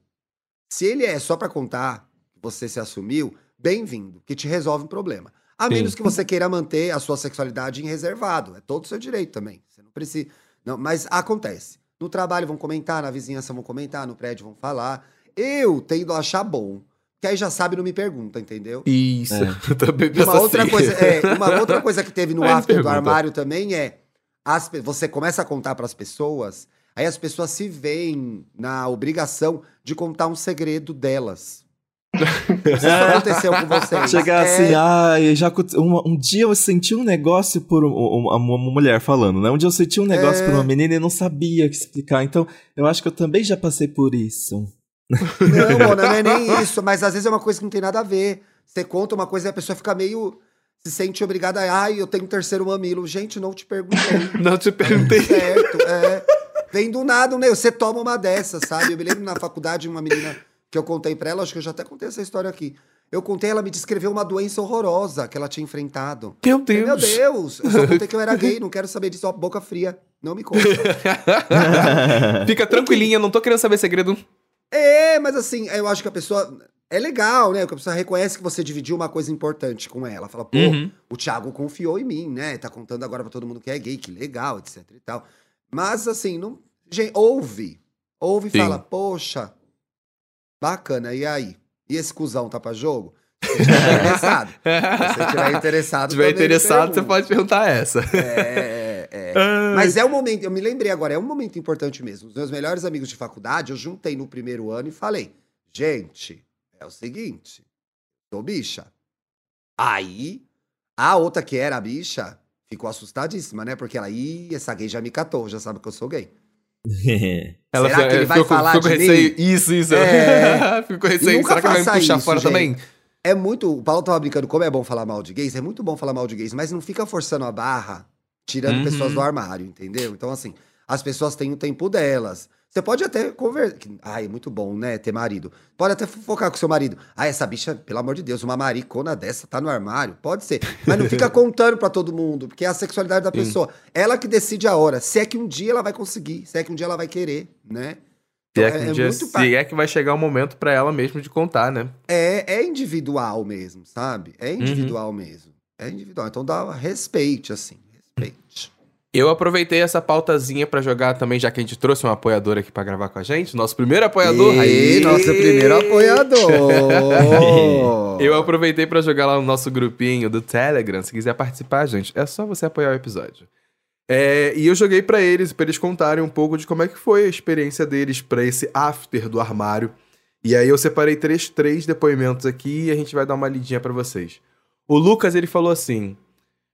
se ele é só para contar que você se assumiu, bem-vindo, que te resolve um problema. A Sim. menos que você queira manter a sua sexualidade em reservado. É todo o seu direito também. Você não precisa. Não, mas acontece. No trabalho vão comentar, na vizinhança vão comentar, no prédio vão falar. Eu tendo a achar bom que aí já sabe não me pergunta, entendeu? Isso. É. uma outra assim. coisa, é, uma outra coisa que teve no after do armário também é as, você começa a contar para as pessoas, Aí as pessoas se veem na obrigação de contar um segredo delas. Isso aconteceu com vocês. Chegar é... assim, ah, já um, um, dia eu senti um negócio por uma, uma, mulher falando, né? Um dia eu senti um negócio é... por uma menina e não sabia o que explicar. Então, eu acho que eu também já passei por isso. Não, não é nem isso, mas às vezes é uma coisa que não tem nada a ver. Você conta uma coisa e a pessoa fica meio. Se sente obrigada a. Ai, eu tenho um terceiro mamilo. Gente, não te perguntei. não te perguntei. Certo, é. Vem do nada, né? Você toma uma dessas, sabe? Eu me lembro na faculdade, uma menina que eu contei pra ela, acho que eu já até contei essa história aqui. Eu contei, ela me descreveu uma doença horrorosa que ela tinha enfrentado. Meu Deus! Meu Deus! Eu só contei que eu era gay, não quero saber disso, ó, boca fria. Não me conta. Fica tranquilinha, não tô querendo saber segredo. É, mas assim, eu acho que a pessoa. É legal, né? Que a pessoa reconhece que você dividiu uma coisa importante com ela. Fala, pô, uhum. o Thiago confiou em mim, né? Tá contando agora pra todo mundo que é gay, que legal, etc e tal. Mas assim, não. Gente, ouve. Ouve e fala, poxa, bacana, e aí? E esse cuzão tá pra jogo? Se você estiver interessado. Se você estiver interessado. Se estiver interessado, você pode perguntar essa. É, é, é. Mas é um momento, eu me lembrei agora, é um momento importante mesmo. Os meus melhores amigos de faculdade, eu juntei no primeiro ano e falei: gente, é o seguinte, sou bicha. Aí, a outra que era a bicha ficou assustadíssima, né? Porque ela, ih, essa gay já me catou, já sabe que eu sou gay. Ela Será que ele vai falar de receio. Mim? Isso, isso. É... Ficou receio. Será que ele vai me puxar isso, fora gente. também? É muito. O Paulo tava brincando, como é bom falar mal de gays, é muito bom falar mal de gays, mas não fica forçando a barra, tirando uhum. pessoas do armário, entendeu? Então, assim, as pessoas têm o tempo delas. Você pode até conversar. Ai, é muito bom, né? Ter marido. Pode até focar com seu marido. Ah, essa bicha, pelo amor de Deus, uma maricona dessa tá no armário. Pode ser. Mas não fica contando para todo mundo, porque é a sexualidade da Sim. pessoa. Ela que decide a hora. Se é que um dia ela vai conseguir, se é que um dia ela vai querer, né? Se é, que, um é, dia, é se é que vai chegar o um momento para ela mesmo de contar, né? É, é individual mesmo, sabe? É individual uhum. mesmo. É individual. Então dá respeite, assim. Respeite. Eu aproveitei essa pautazinha para jogar também, já que a gente trouxe um apoiador aqui para gravar com a gente. Nosso primeiro apoiador. E aí, nosso primeiro apoiador. eu aproveitei para jogar lá no nosso grupinho do Telegram. Se quiser participar, gente, é só você apoiar o episódio. É, e eu joguei para eles, para eles contarem um pouco de como é que foi a experiência deles para esse after do armário. E aí eu separei três, três depoimentos aqui e a gente vai dar uma lidinha para vocês. O Lucas, ele falou assim: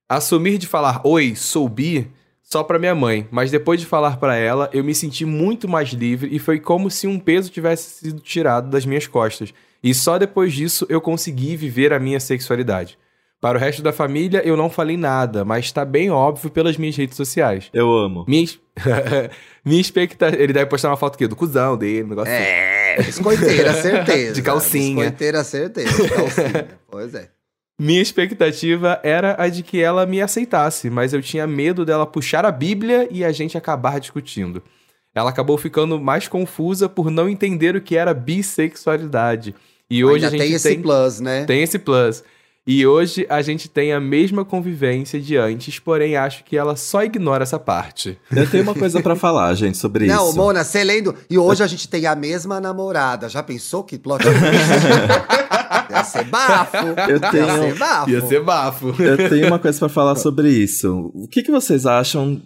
Assumir de falar oi, sou bi só para minha mãe, mas depois de falar para ela, eu me senti muito mais livre e foi como se um peso tivesse sido tirado das minhas costas. E só depois disso eu consegui viver a minha sexualidade. Para o resto da família, eu não falei nada, mas está bem óbvio pelas minhas redes sociais. Eu amo. Minha, minha expectativa. Ele deve postar uma foto aqui do cuzão dele, um negócio É, assim. biscoiteira, certeza. De calcinha. Biscoiteira, certeza. De calcinha. pois é. Minha expectativa era a de que ela me aceitasse, mas eu tinha medo dela puxar a Bíblia e a gente acabar discutindo. Ela acabou ficando mais confusa por não entender o que era bissexualidade. E hoje Ainda a gente tem esse tem, plus, né? Tem esse plus. E hoje a gente tem a mesma convivência de antes, porém acho que ela só ignora essa parte. Eu tenho uma coisa para falar, gente, sobre não, isso. Não, Mona, você lendo. E hoje a gente tem a mesma namorada. Já pensou que plot Ia ser bafo. Eu tenho... Ia ser bafo. Ia ser bafo. Eu tenho uma coisa para falar sobre isso. O que, que vocês acham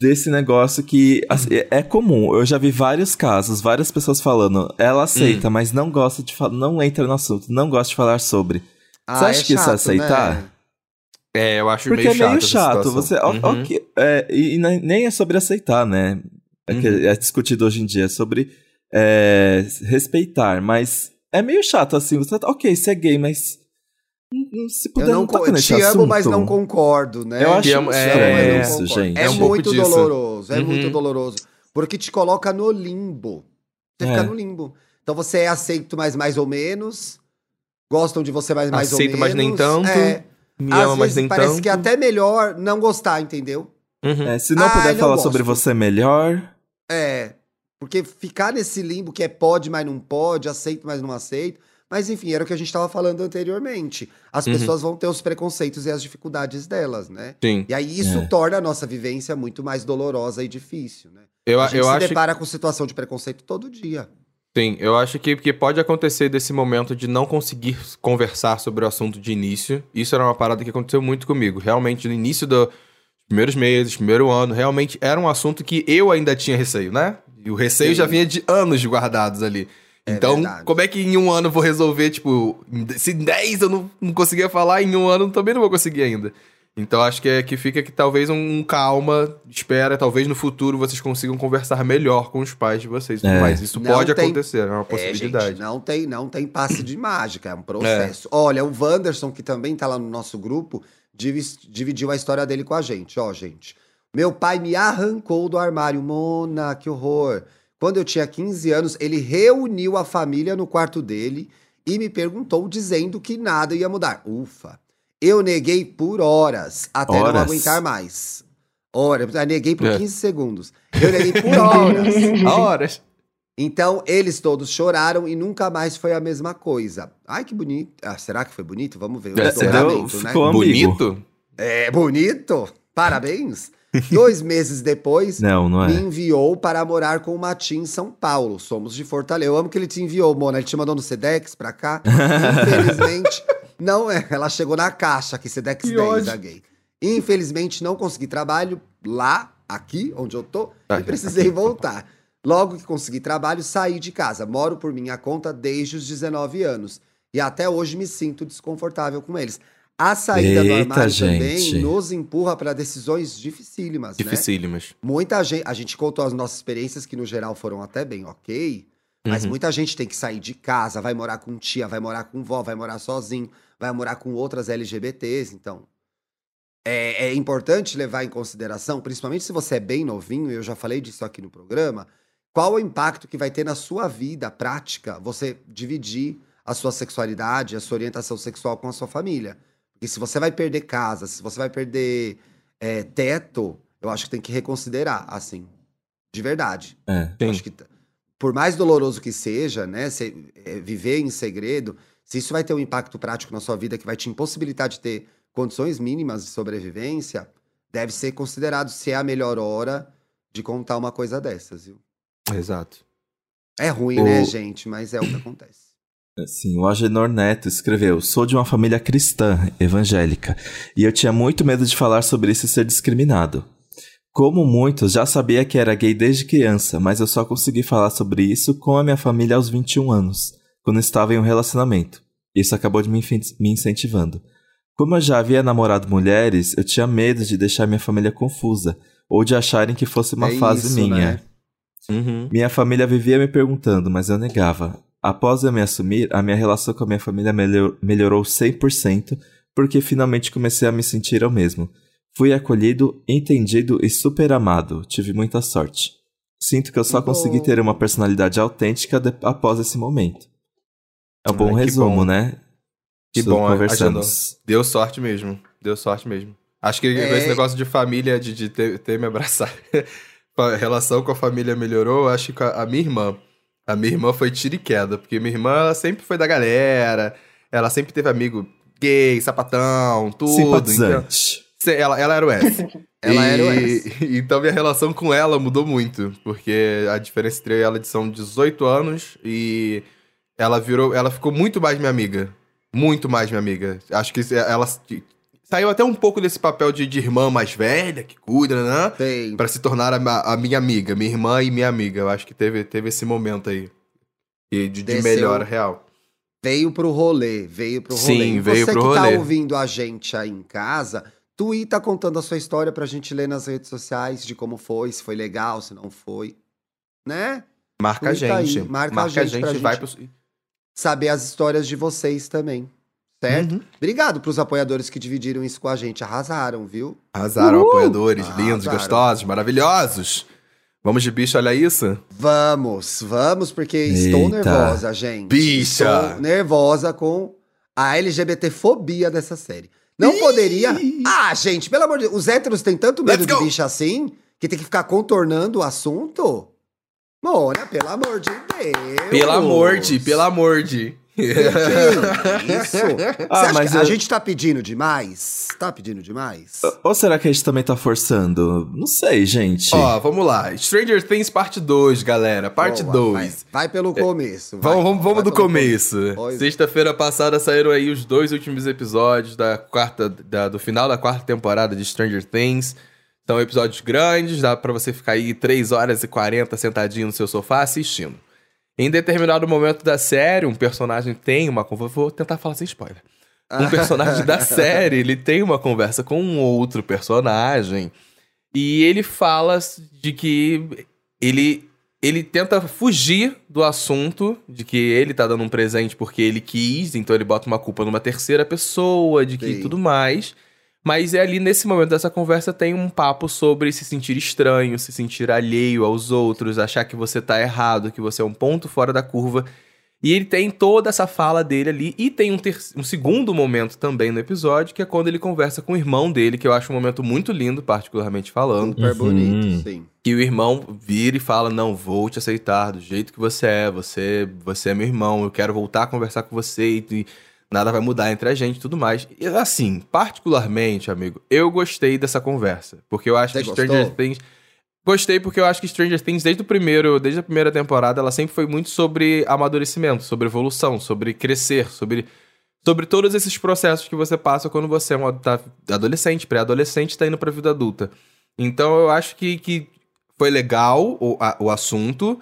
desse negócio que assim, é comum. Eu já vi vários casos, várias pessoas falando, ela aceita, hum. mas não gosta de falar, não entra no assunto, não gosta de falar sobre. Ah, Você acha é que chato, isso é aceitar? Né? É, eu acho Porque meio chato. Porque é meio chato. Você, uhum. okay, é, e nem é sobre aceitar, né? É, uhum. é discutido hoje em dia, é sobre é, respeitar, mas é meio chato assim. Você ok, você é gay, mas. Se puder, eu não, não te amo, assunto. mas não concordo, né? Eu acho amo, é, isso, gente. É, é um muito doloroso, é uhum. muito doloroso. Porque te coloca no limbo. Você é. fica no limbo. Então você é aceito, mas mais ou menos. Gostam de você mais, mais Aceito, ou menos. mas nem tanto. É. Me Às ama, mas nem parece tanto. que é até melhor não gostar, entendeu? Uhum. É, se não ah, puder falar gosto. sobre você melhor. É. Porque ficar nesse limbo que é pode, mas não pode, aceito, mas não aceito. Mas enfim, era o que a gente estava falando anteriormente. As uhum. pessoas vão ter os preconceitos e as dificuldades delas, né? Sim. E aí isso é. torna a nossa vivência muito mais dolorosa e difícil, né? Eu, a gente eu se acho... depara com situação de preconceito todo dia. Sim, eu acho que, que pode acontecer desse momento de não conseguir conversar sobre o assunto de início. Isso era uma parada que aconteceu muito comigo. Realmente, no início do, primeiros meses, primeiro ano, realmente era um assunto que eu ainda tinha receio, né? E o receio Sim. já vinha de anos guardados ali. É então, verdade. como é que em um ano eu vou resolver, tipo, se em 10 eu não, não conseguia falar, em um ano também não vou conseguir ainda. Então acho que é que fica que talvez um, calma, espera, talvez no futuro vocês consigam conversar melhor com os pais de vocês. É. Mas isso não pode tem... acontecer, é uma possibilidade. É, gente, não tem, não tem passe de mágica, é um processo. É. Olha, o Wanderson, que também tá lá no nosso grupo, dividiu a história dele com a gente. Ó, gente. Meu pai me arrancou do armário. Mona, que horror. Quando eu tinha 15 anos, ele reuniu a família no quarto dele e me perguntou dizendo que nada ia mudar. Ufa. Eu neguei por horas, até horas? não aguentar mais. Horas. Eu neguei por é. 15 segundos. Eu neguei por horas. horas. Então, eles todos choraram e nunca mais foi a mesma coisa. Ai, que bonito. Ah, será que foi bonito? Vamos ver. O é, deu, né? Bonito? É, bonito. Parabéns. Dois meses depois, não, não é. me enviou para morar com o Matim em São Paulo. Somos de Fortaleza. Eu amo que ele te enviou, Mona. Ele te mandou no Sedex pra cá. Infelizmente, não é. Ela chegou na caixa aqui, Sedex que 10 da gay. Infelizmente, não consegui trabalho lá, aqui, onde eu tô, e precisei voltar. Logo que consegui trabalho, saí de casa. Moro por minha conta desde os 19 anos. E até hoje me sinto desconfortável com eles. A saída Eita, do armário gente. também nos empurra para decisões dificílimas, né? Dificílimas. Né? Muita gente, a gente contou as nossas experiências que no geral foram até bem ok, mas uhum. muita gente tem que sair de casa, vai morar com tia, vai morar com vó, vai morar sozinho, vai morar com outras LGBTs, então é, é importante levar em consideração, principalmente se você é bem novinho, eu já falei disso aqui no programa, qual o impacto que vai ter na sua vida prática você dividir a sua sexualidade, a sua orientação sexual com a sua família. Porque se você vai perder casa, se você vai perder é, teto, eu acho que tem que reconsiderar, assim. De verdade. É, acho que, por mais doloroso que seja, né, se, é, viver em segredo, se isso vai ter um impacto prático na sua vida que vai te impossibilitar de ter condições mínimas de sobrevivência, deve ser considerado se é a melhor hora de contar uma coisa dessas, viu? Exato. É ruim, o... né, gente? Mas é o que acontece. Sim, o Agenor Neto escreveu: Sou de uma família cristã, evangélica, e eu tinha muito medo de falar sobre isso e ser discriminado. Como muitos, já sabia que era gay desde criança, mas eu só consegui falar sobre isso com a minha família aos 21 anos, quando estava em um relacionamento. Isso acabou de me, me incentivando. Como eu já havia namorado mulheres, eu tinha medo de deixar minha família confusa, ou de acharem que fosse uma é fase isso, minha. Né? Uhum. Minha família vivia me perguntando, mas eu negava. Após eu me assumir, a minha relação com a minha família melhor, melhorou 100% porque finalmente comecei a me sentir eu mesmo. Fui acolhido, entendido e super amado. Tive muita sorte. Sinto que eu só consegui ter uma personalidade autêntica de, após esse momento. É um bom Ai, resumo, bom. né? Que bom, conversamos. Deu sorte mesmo. Deu sorte mesmo. Acho que é. esse negócio de família, de, de ter, ter me abraçado, a relação com a família melhorou. Acho que a, a minha irmã a minha irmã foi tiro e queda, porque minha irmã sempre foi da galera, ela sempre teve amigo gay, sapatão, tudo. Simpatizante. Então, ela, ela era o S. ela e, era o S. Então minha relação com ela mudou muito, porque a diferença entre ela são 18 anos e ela virou, ela ficou muito mais minha amiga. Muito mais minha amiga. Acho que ela saiu até um pouco desse papel de, de irmã mais velha, que cuida, né? Sim. Pra se tornar a, a, minha amiga, minha irmã e minha amiga. Eu acho que teve, teve esse momento aí. De, de melhora real. Veio pro rolê, veio pro rolê. Sim, veio Você pro rolê. Você que tá ouvindo a gente aí em casa, tá contando a sua história pra gente ler nas redes sociais de como foi, se foi legal, se não foi. Né? Marca a gente. Aí, marca, marca a gente, a gente vai pro... saber as histórias de vocês também certo? Uhum. Obrigado pros apoiadores que dividiram isso com a gente. Arrasaram, viu? Arrasaram, Uhul. apoiadores Arrasaram. lindos, gostosos, maravilhosos. Vamos de bicho, olha isso? Vamos, vamos, porque Eita. estou nervosa, gente. Bicha! Estou nervosa com a LGBTfobia dessa série. Não Ih. poderia. Ah, gente, pelo amor de Deus, os héteros têm tanto medo de bicha assim que tem que ficar contornando o assunto? Mona, pelo amor de Deus. Pelo amor de, pelo amor de. Isso. Ah, mas eu... a gente tá pedindo demais? Tá pedindo demais? Ou será que a gente também tá forçando? Não sei, gente. Ó, vamos lá. Stranger Things parte 2, galera. Parte 2. Vai, vai, pelo começo. Vai, vamos vamos, vamos do começo. Sexta-feira passada saíram aí os dois últimos episódios da quarta, da, do final da quarta temporada de Stranger Things. São episódios grandes, dá para você ficar aí 3 horas e 40 sentadinho no seu sofá assistindo. Em determinado momento da série, um personagem tem uma conversa. Vou tentar falar sem spoiler. Um personagem da série, ele tem uma conversa com um outro personagem. E ele fala de que ele, ele tenta fugir do assunto de que ele tá dando um presente porque ele quis, então ele bota uma culpa numa terceira pessoa, de que Sim. tudo mais. Mas é ali nesse momento dessa conversa tem um papo sobre se sentir estranho, se sentir alheio aos outros, achar que você tá errado, que você é um ponto fora da curva. E ele tem toda essa fala dele ali. E tem um, um, segundo momento também no episódio, que é quando ele conversa com o irmão dele, que eu acho um momento muito lindo, particularmente falando. Super uhum. bonito, sim. E o irmão vira e fala: Não, vou te aceitar do jeito que você é, você, você é meu irmão, eu quero voltar a conversar com você e, e nada vai mudar entre a gente e tudo mais. E assim, particularmente, amigo, eu gostei dessa conversa. Porque eu acho você que gostou? Stranger Things. Gostei porque eu acho que Stranger Things, desde o primeiro, desde a primeira temporada, ela sempre foi muito sobre amadurecimento, sobre evolução, sobre crescer, sobre, sobre todos esses processos que você passa quando você é um adolescente, pré-adolescente, está indo para a vida adulta. Então eu acho que, que foi legal o, a, o assunto,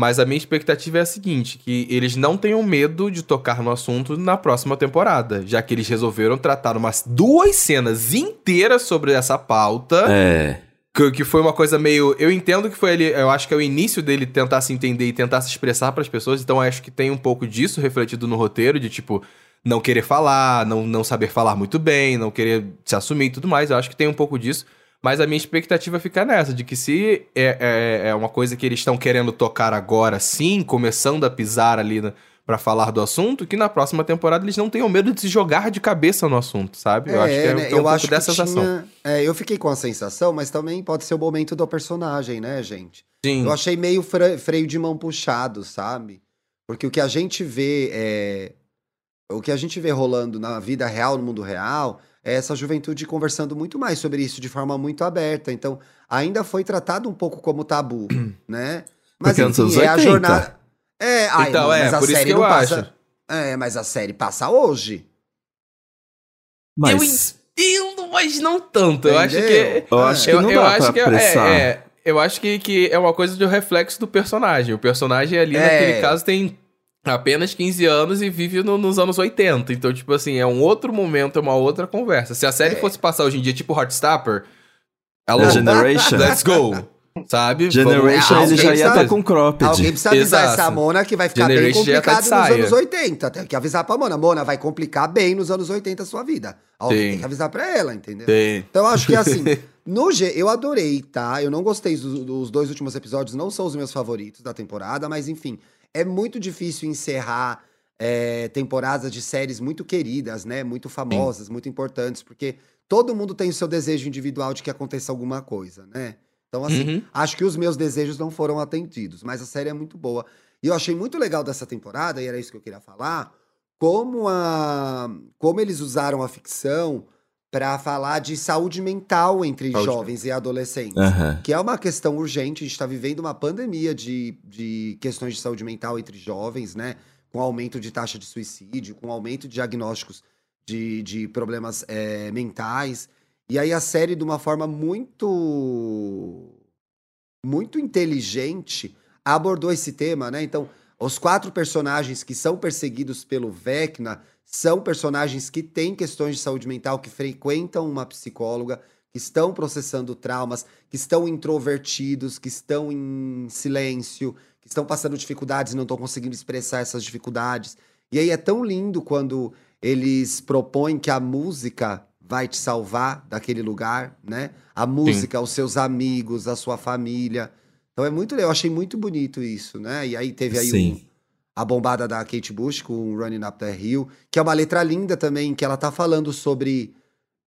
mas a minha expectativa é a seguinte: que eles não tenham medo de tocar no assunto na próxima temporada, já que eles resolveram tratar umas duas cenas inteiras sobre essa pauta. É que, que foi uma coisa meio. Eu entendo que foi ele. Eu acho que é o início dele tentar se entender e tentar se expressar para as pessoas. Então acho que tem um pouco disso refletido no roteiro, de tipo, não querer falar, não, não saber falar muito bem, não querer se assumir e tudo mais. Eu acho que tem um pouco disso. Mas a minha expectativa fica nessa, de que se é, é, é uma coisa que eles estão querendo tocar agora sim, começando a pisar ali para falar do assunto, que na próxima temporada eles não tenham medo de se jogar de cabeça no assunto, sabe? É, eu acho que é, né? um eu pouco dessa tinha... sensação. É, eu fiquei com a sensação, mas também pode ser o momento do personagem, né, gente? Sim. Eu achei meio freio de mão puxado, sabe? Porque o que a gente vê é. O que a gente vê rolando na vida real, no mundo real, essa juventude conversando muito mais sobre isso de forma muito aberta. Então, ainda foi tratado um pouco como tabu, né? Mas Porque enfim, é a jornada. É, ai, então, não, é, por isso que eu passa... acho. É, mas a série passa hoje. Mas... Eu entendo, mas não tanto. Eu acho que. Eu acho que não eu, dá acho que é, é, eu acho que, que é uma coisa de reflexo do personagem. O personagem ali, é. naquele caso, tem apenas 15 anos e vive no, nos anos 80. Então, tipo assim, é um outro momento, é uma outra conversa. Se a série é. fosse passar hoje em dia, tipo Heartstopper. Hello, Generation. Let's go. Sabe? Generation Vamos, ele já ia estar tá com cropped. Alguém precisa avisar Exato. essa Mona que vai ficar Generation bem tá complicado tá nos anos 80. Tem que avisar pra Mona. Mona, vai complicar bem nos anos 80 a sua vida. Alguém tem que avisar pra ela, entendeu? Tem. Então eu acho que assim, no G, eu adorei, tá? Eu não gostei dos, dos dois últimos episódios, não são os meus favoritos da temporada, mas enfim, é muito difícil encerrar é, temporadas de séries muito queridas, né? Muito famosas, Sim. muito importantes, porque todo mundo tem o seu desejo individual de que aconteça alguma coisa, né? Então, assim, uhum. acho que os meus desejos não foram atendidos, mas a série é muito boa. E eu achei muito legal dessa temporada, e era isso que eu queria falar, como, a, como eles usaram a ficção para falar de saúde mental entre saúde. jovens e adolescentes, uhum. que é uma questão urgente. A gente está vivendo uma pandemia de, de questões de saúde mental entre jovens, né? Com aumento de taxa de suicídio, com aumento de diagnósticos de, de problemas é, mentais. E aí a série, de uma forma muito. muito inteligente, abordou esse tema, né? Então, os quatro personagens que são perseguidos pelo Vecna são personagens que têm questões de saúde mental, que frequentam uma psicóloga, que estão processando traumas, que estão introvertidos, que estão em silêncio, que estão passando dificuldades e não estão conseguindo expressar essas dificuldades. E aí é tão lindo quando eles propõem que a música vai te salvar daquele lugar, né? A música, Sim. os seus amigos, a sua família. Então é muito eu achei muito bonito isso, né? E aí teve aí um, a bombada da Kate Bush com Running Up the Hill, que é uma letra linda também, que ela tá falando sobre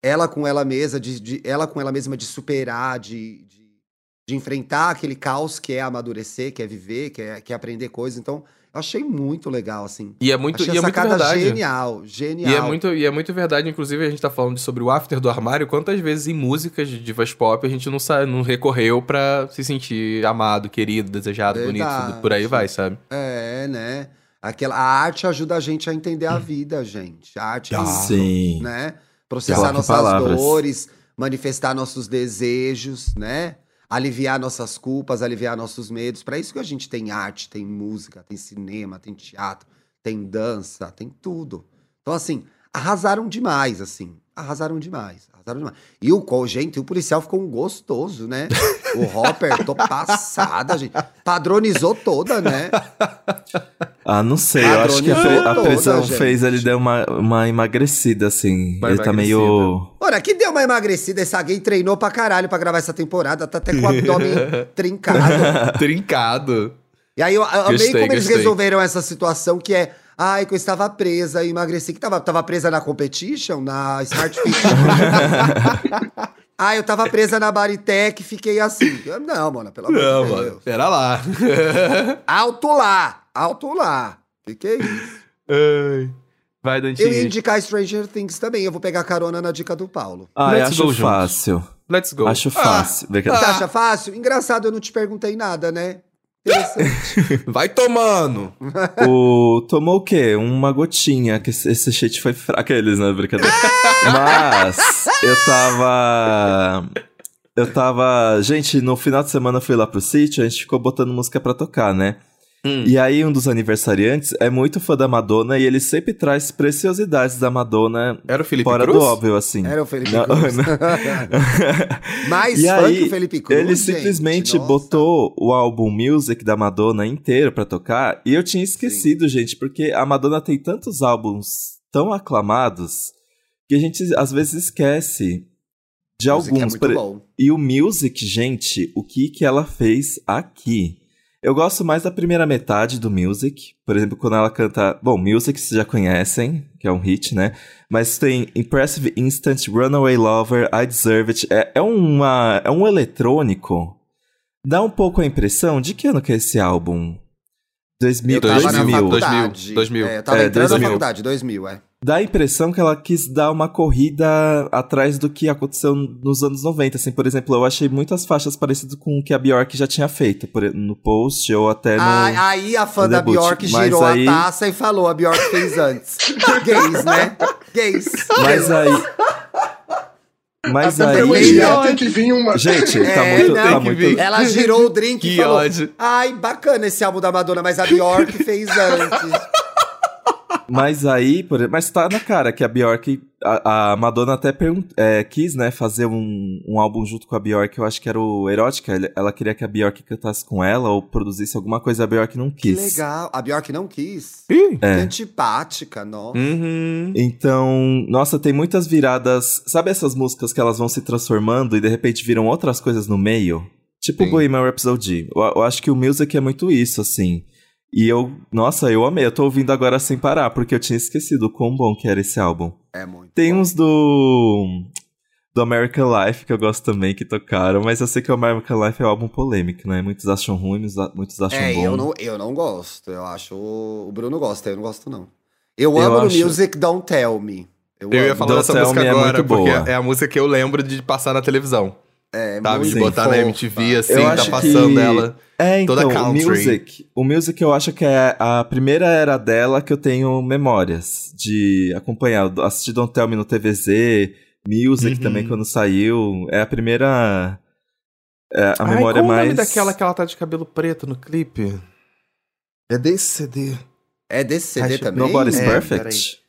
ela com ela mesma, de, de ela com ela mesma de superar, de, de, de, enfrentar aquele caos que é amadurecer, que é viver, que é, que é aprender coisas. Então, achei muito legal, assim. E é muito, achei e é muito verdade. genial, genial. E é, muito, e é muito verdade, inclusive, a gente tá falando sobre o after do armário. Quantas vezes em músicas de divas pop a gente não, sabe, não recorreu pra se sentir amado, querido, desejado, verdade. bonito, por aí vai, sabe? É, né? Aquela, a arte ajuda a gente a entender a vida, gente. A arte é Sim. né? Processar nossas palavras. dores, manifestar nossos desejos, né? Aliviar nossas culpas, aliviar nossos medos. Para isso que a gente tem arte, tem música, tem cinema, tem teatro, tem dança, tem tudo. Então, assim, arrasaram demais, assim. Arrasaram demais, arrasaram demais. E o, gente, o policial ficou um gostoso, né? O Hopper, tô passada, gente. Padronizou toda, né? Ah, não sei. Eu acho que a, a prisão toda, fez ele deu uma, uma emagrecida, assim. Uma ele tá meio. Ora, que deu uma emagrecida. Essa gay treinou pra caralho pra gravar essa temporada. Tá até com o abdômen trincado. trincado. E aí eu, eu amei como eles resolveram essa situação que é Ai, que eu estava presa e emagreci. Que tava, tava presa na competition, na Smart Fit. ah, eu tava presa na Baritec e fiquei assim. Não, mano, pelo amor Não, de Deus. Mano, pera lá. alto lá, alto lá. Que que é isso? Ai. Vai, Dantinho. Eu ia indicar Stranger Things também. Eu vou pegar carona na dica do Paulo. Ah, Let's acho fácil. Let's go. Acho fácil. Ah, Você acha fácil? Engraçado, eu não te perguntei nada, né? Vai tomando. O, tomou o quê? Uma gotinha, que esse shit foi fraco. Eles, né? Brincadeira. Mas eu tava. Eu tava. Gente, no final de semana eu fui lá pro sítio, a gente ficou botando música pra tocar, né? Hum. E aí, um dos aniversariantes é muito fã da Madonna e ele sempre traz preciosidades da Madonna. Era o Felipe fora Cruz? do óbvio, assim. Era o Felipe não, Cruz. Não. Mais e fã aí, que o Felipe Cruz. Ele simplesmente gente, botou o álbum Music da Madonna inteiro pra tocar. E eu tinha esquecido, Sim. gente, porque a Madonna tem tantos álbuns tão aclamados que a gente às vezes esquece de Music é alguns. É e o Music, gente, o que que ela fez aqui? Eu gosto mais da primeira metade do Music. Por exemplo, quando ela canta. Bom, Music vocês já conhecem, que é um hit, né? Mas tem Impressive Instant, Runaway Lover, I Deserve It. É, é, uma, é um eletrônico. Dá um pouco a impressão de que ano que é esse álbum? 2000. Eu tava 2000. na faculdade. 2000. 2000. É, eu tava é, entrando 2000. na faculdade, 2000, é dá a impressão que ela quis dar uma corrida atrás do que aconteceu nos anos 90. Assim, por exemplo, eu achei muitas faixas parecidas com o que a Bjork já tinha feito por, no post ou até no. Ah, aí a fã da debut. Bjork girou aí... a taça e falou: a Bjork fez antes. Gays, né? Gays. Mas aí. Mas aí. Tem que vir uma. Gente, tá é, tá muito. Não, tá muito... Ela girou o drink que e falou: ódio. Ai, bacana esse álbum da Madonna, mas a Bjork fez antes. Mas aí, por, mas tá na cara que a Bjork, a, a Madonna até é, quis, né, fazer um, um álbum junto com a Bjork, eu acho que era o Erótica, ela queria que a Bjork cantasse com ela ou produzisse alguma coisa, a Bjork não quis. Que legal, a Bjork não quis. Ih, é. Que antipática, nossa. Uhum. Então, nossa, tem muitas viradas, sabe essas músicas que elas vão se transformando e de repente viram outras coisas no meio? Tipo o Bohemian Rhapsody. Eu, eu acho que o music é muito isso, assim. E eu, nossa, eu amei. Eu tô ouvindo agora sem parar, porque eu tinha esquecido o quão bom que era esse álbum. É muito. Tem bom. uns do. Do American Life, que eu gosto também, que tocaram, mas eu sei que o American Life é um álbum polêmico, né? Muitos acham ruim, muitos acham é, bom. Eu não, eu não gosto. Eu acho. O Bruno gosta, eu não gosto, não. Eu, eu amo acho... Music Don't Tell Me. Eu, eu ia falar dessa música é agora, porque boa. é a música que eu lembro de passar na televisão. É, sabe? De botar fofa. na MTV, assim, eu tá passando que... ela. É, então, toda country. o Music, o Music eu acho que é a primeira era dela que eu tenho memórias de acompanhar. Assisti Don't Tell Me no TVZ, Music uhum. também quando saiu. É a primeira. É a Ai, memória qual mais. o nome daquela que ela tá de cabelo preto no clipe? É desse CD. É desse CD Acho... também? Nobody's é, Perfect?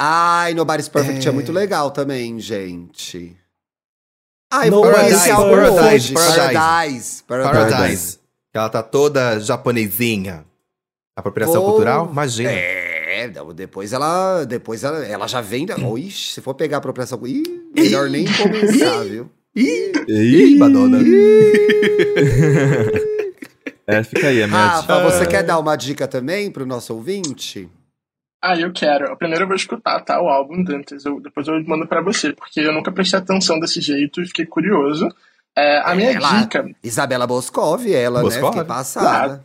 Ai, Nobody's Perfect é... é muito legal também, gente. Ah, eu vou Paradise, Paradise, Paradise, Paradise, Paradise. Ela tá toda japonesinha. Apropriação cultural? Imagina. É, depois ela, depois ela, ela já vem, ixi, se for pegar a apropriação, ih, melhor nem começar, viu? Ih, ih, Madonna. é, fica aí, a minha ah, dica. você quer dar uma dica também pro nosso ouvinte? Ah, eu quero. Primeiro eu vou escutar, tá? O álbum Dantes. Eu, depois eu mando para você, porque eu nunca prestei atenção desse jeito e fiquei curioso. É, a minha ela, dica. Isabela Boscov, ela, Boscov? né? Fiquei passada.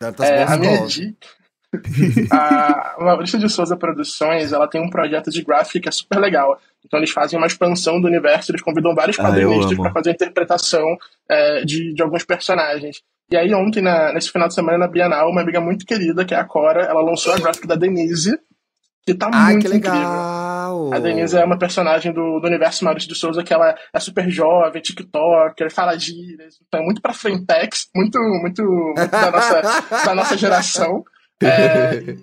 Exato. É, a minha dica. a Maurício de Souza Produções, ela tem um projeto de gráfica que é super legal. Então eles fazem uma expansão do universo, eles convidam vários ah, quadrinistas para fazer a interpretação é, de, de alguns personagens. E aí, ontem, na, nesse final de semana, na Bienal, uma amiga muito querida, que é a Cora, ela lançou a gráfica da Denise, que tá Ai, muito que legal. incrível. A Denise é uma personagem do, do universo Maurício de Souza que ela é super jovem, TikToker, fala gírias, então é muito pra frentex, muito, muito, muito da, nossa, da nossa geração. É,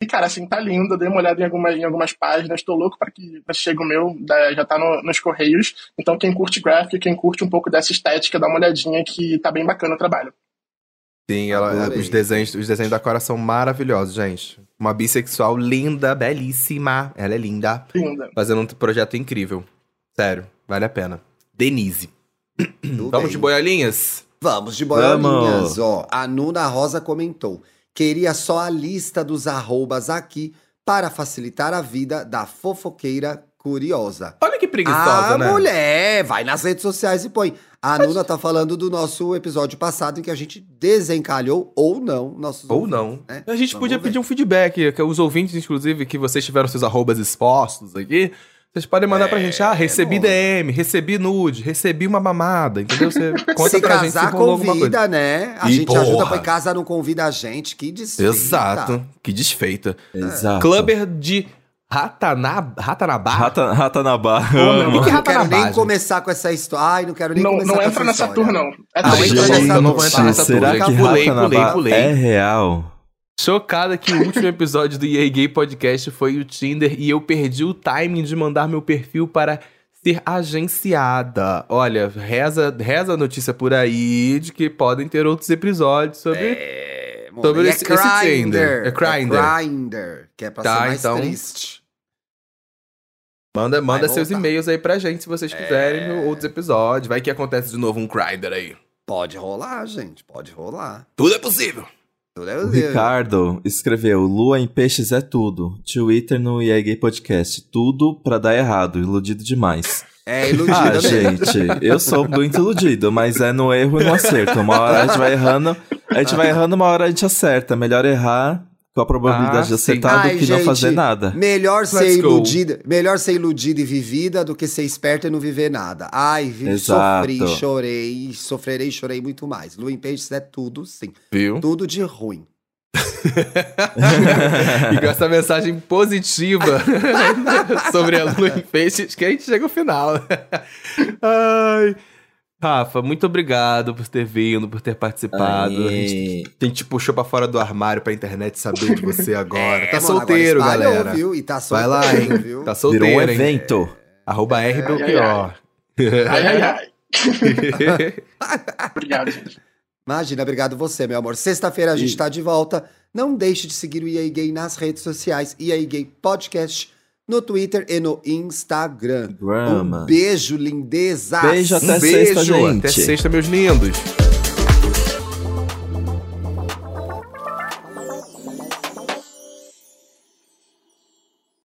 e, cara, assim, tá lindo. Dei uma olhada em, alguma, em algumas páginas. Tô louco para que chegue o meu. Já tá no, nos correios. Então, quem curte graphic, quem curte um pouco dessa estética, dá uma olhadinha que tá bem bacana o trabalho. Sim, ela, os, desenhos, os desenhos da Cora são maravilhosos, gente. Uma bissexual linda, belíssima. Ela é linda. Linda. Fazendo um projeto incrível. Sério, vale a pena. Denise. Vamos bem. de boiolinhas? Vamos de boiolinhas. Ó, a Nuna Rosa comentou. Queria só a lista dos arrobas aqui para facilitar a vida da fofoqueira curiosa. Olha que preguiçosa, a né? mulher, vai nas redes sociais e põe. A Nuna tá falando do nosso episódio passado em que a gente desencalhou ou não nossos Ou ouvintes, não. Né? A gente Vamos podia ver. pedir um feedback, que os ouvintes, inclusive, que vocês tiveram seus arrobas expostos aqui, vocês podem mandar é, pra gente, ah, recebi DM, recebi nude, recebi uma mamada, entendeu? Você conta se pra casar, gente se rolou alguma coisa. né? A e gente porra. ajuda pra casa, não convida a gente, que desfeita. Exato, que desfeita. Exato. Clubber de Ratanab Ratanabá? Rata, Ratanabá. O que, que é Não quero nem gente? começar com essa história. Ai, não quero nem Não, começar não com entra essa nessa história. tour, não. É Não, triste. entra Gente, nessa não vou entrar nessa será tour. que Pulei, pulei, pulei. é real? Chocada que o último episódio do EA Gay Podcast foi o Tinder e eu perdi o timing de mandar meu perfil para ser agenciada. Olha, reza, reza a notícia por aí de que podem ter outros episódios sobre. É, Sobre esse- é esse Grindr. Tinder. É Grindr. É Grindr, que é pra Tá, ser mais então- triste. Manda, manda seus e-mails aí pra gente se vocês quiserem outros episódios. Vai que acontece de novo um Grindr aí. Pode rolar, gente, pode rolar. Tudo é possível. O Ricardo escreveu: Lua em peixes é tudo. Twitter no EA Gay Podcast. Tudo pra dar errado. Iludido demais. É iludido Ah, gente, eu sou muito iludido, mas é no erro e no acerto. Uma hora a gente vai errando, a gente vai errando, uma hora a gente acerta. Melhor errar com a probabilidade Ah, de sim. acertar Ai, do que não gente, fazer nada. Melhor ser go. iludida, melhor ser iludida e vivida do que ser esperta e não viver nada. Ai, vi- sofri, chorei, sofrerei e chorei muito mais. Lu em peixes é tudo, sim. Viu? Tudo de ruim. e com essa mensagem positiva sobre a lua em peixes que a gente chega ao final. Ai. Rafa, muito obrigado por ter vindo, por ter participado. A gente, a gente te puxou pra fora do armário pra internet saber de você agora. tá É, mano, solteiro, agora espalhou, galera. Viu? E tá Vai solteiro, lá, hein? viu? Tá Virou solteiro, um hein? evento. Arroba ai, RBLPO. Ai, ai, ai. Obrigado, gente. Imagina, obrigado você, meu amor. Sexta-feira a gente tá de volta. Não deixe de seguir o EA Gay nas redes sociais, EA Gay Podcast, no Twitter e no Instagram. Grama. Um beijo, lindeza. Beijo até Um beijo, sexta, gente. até sexta, meus lindos.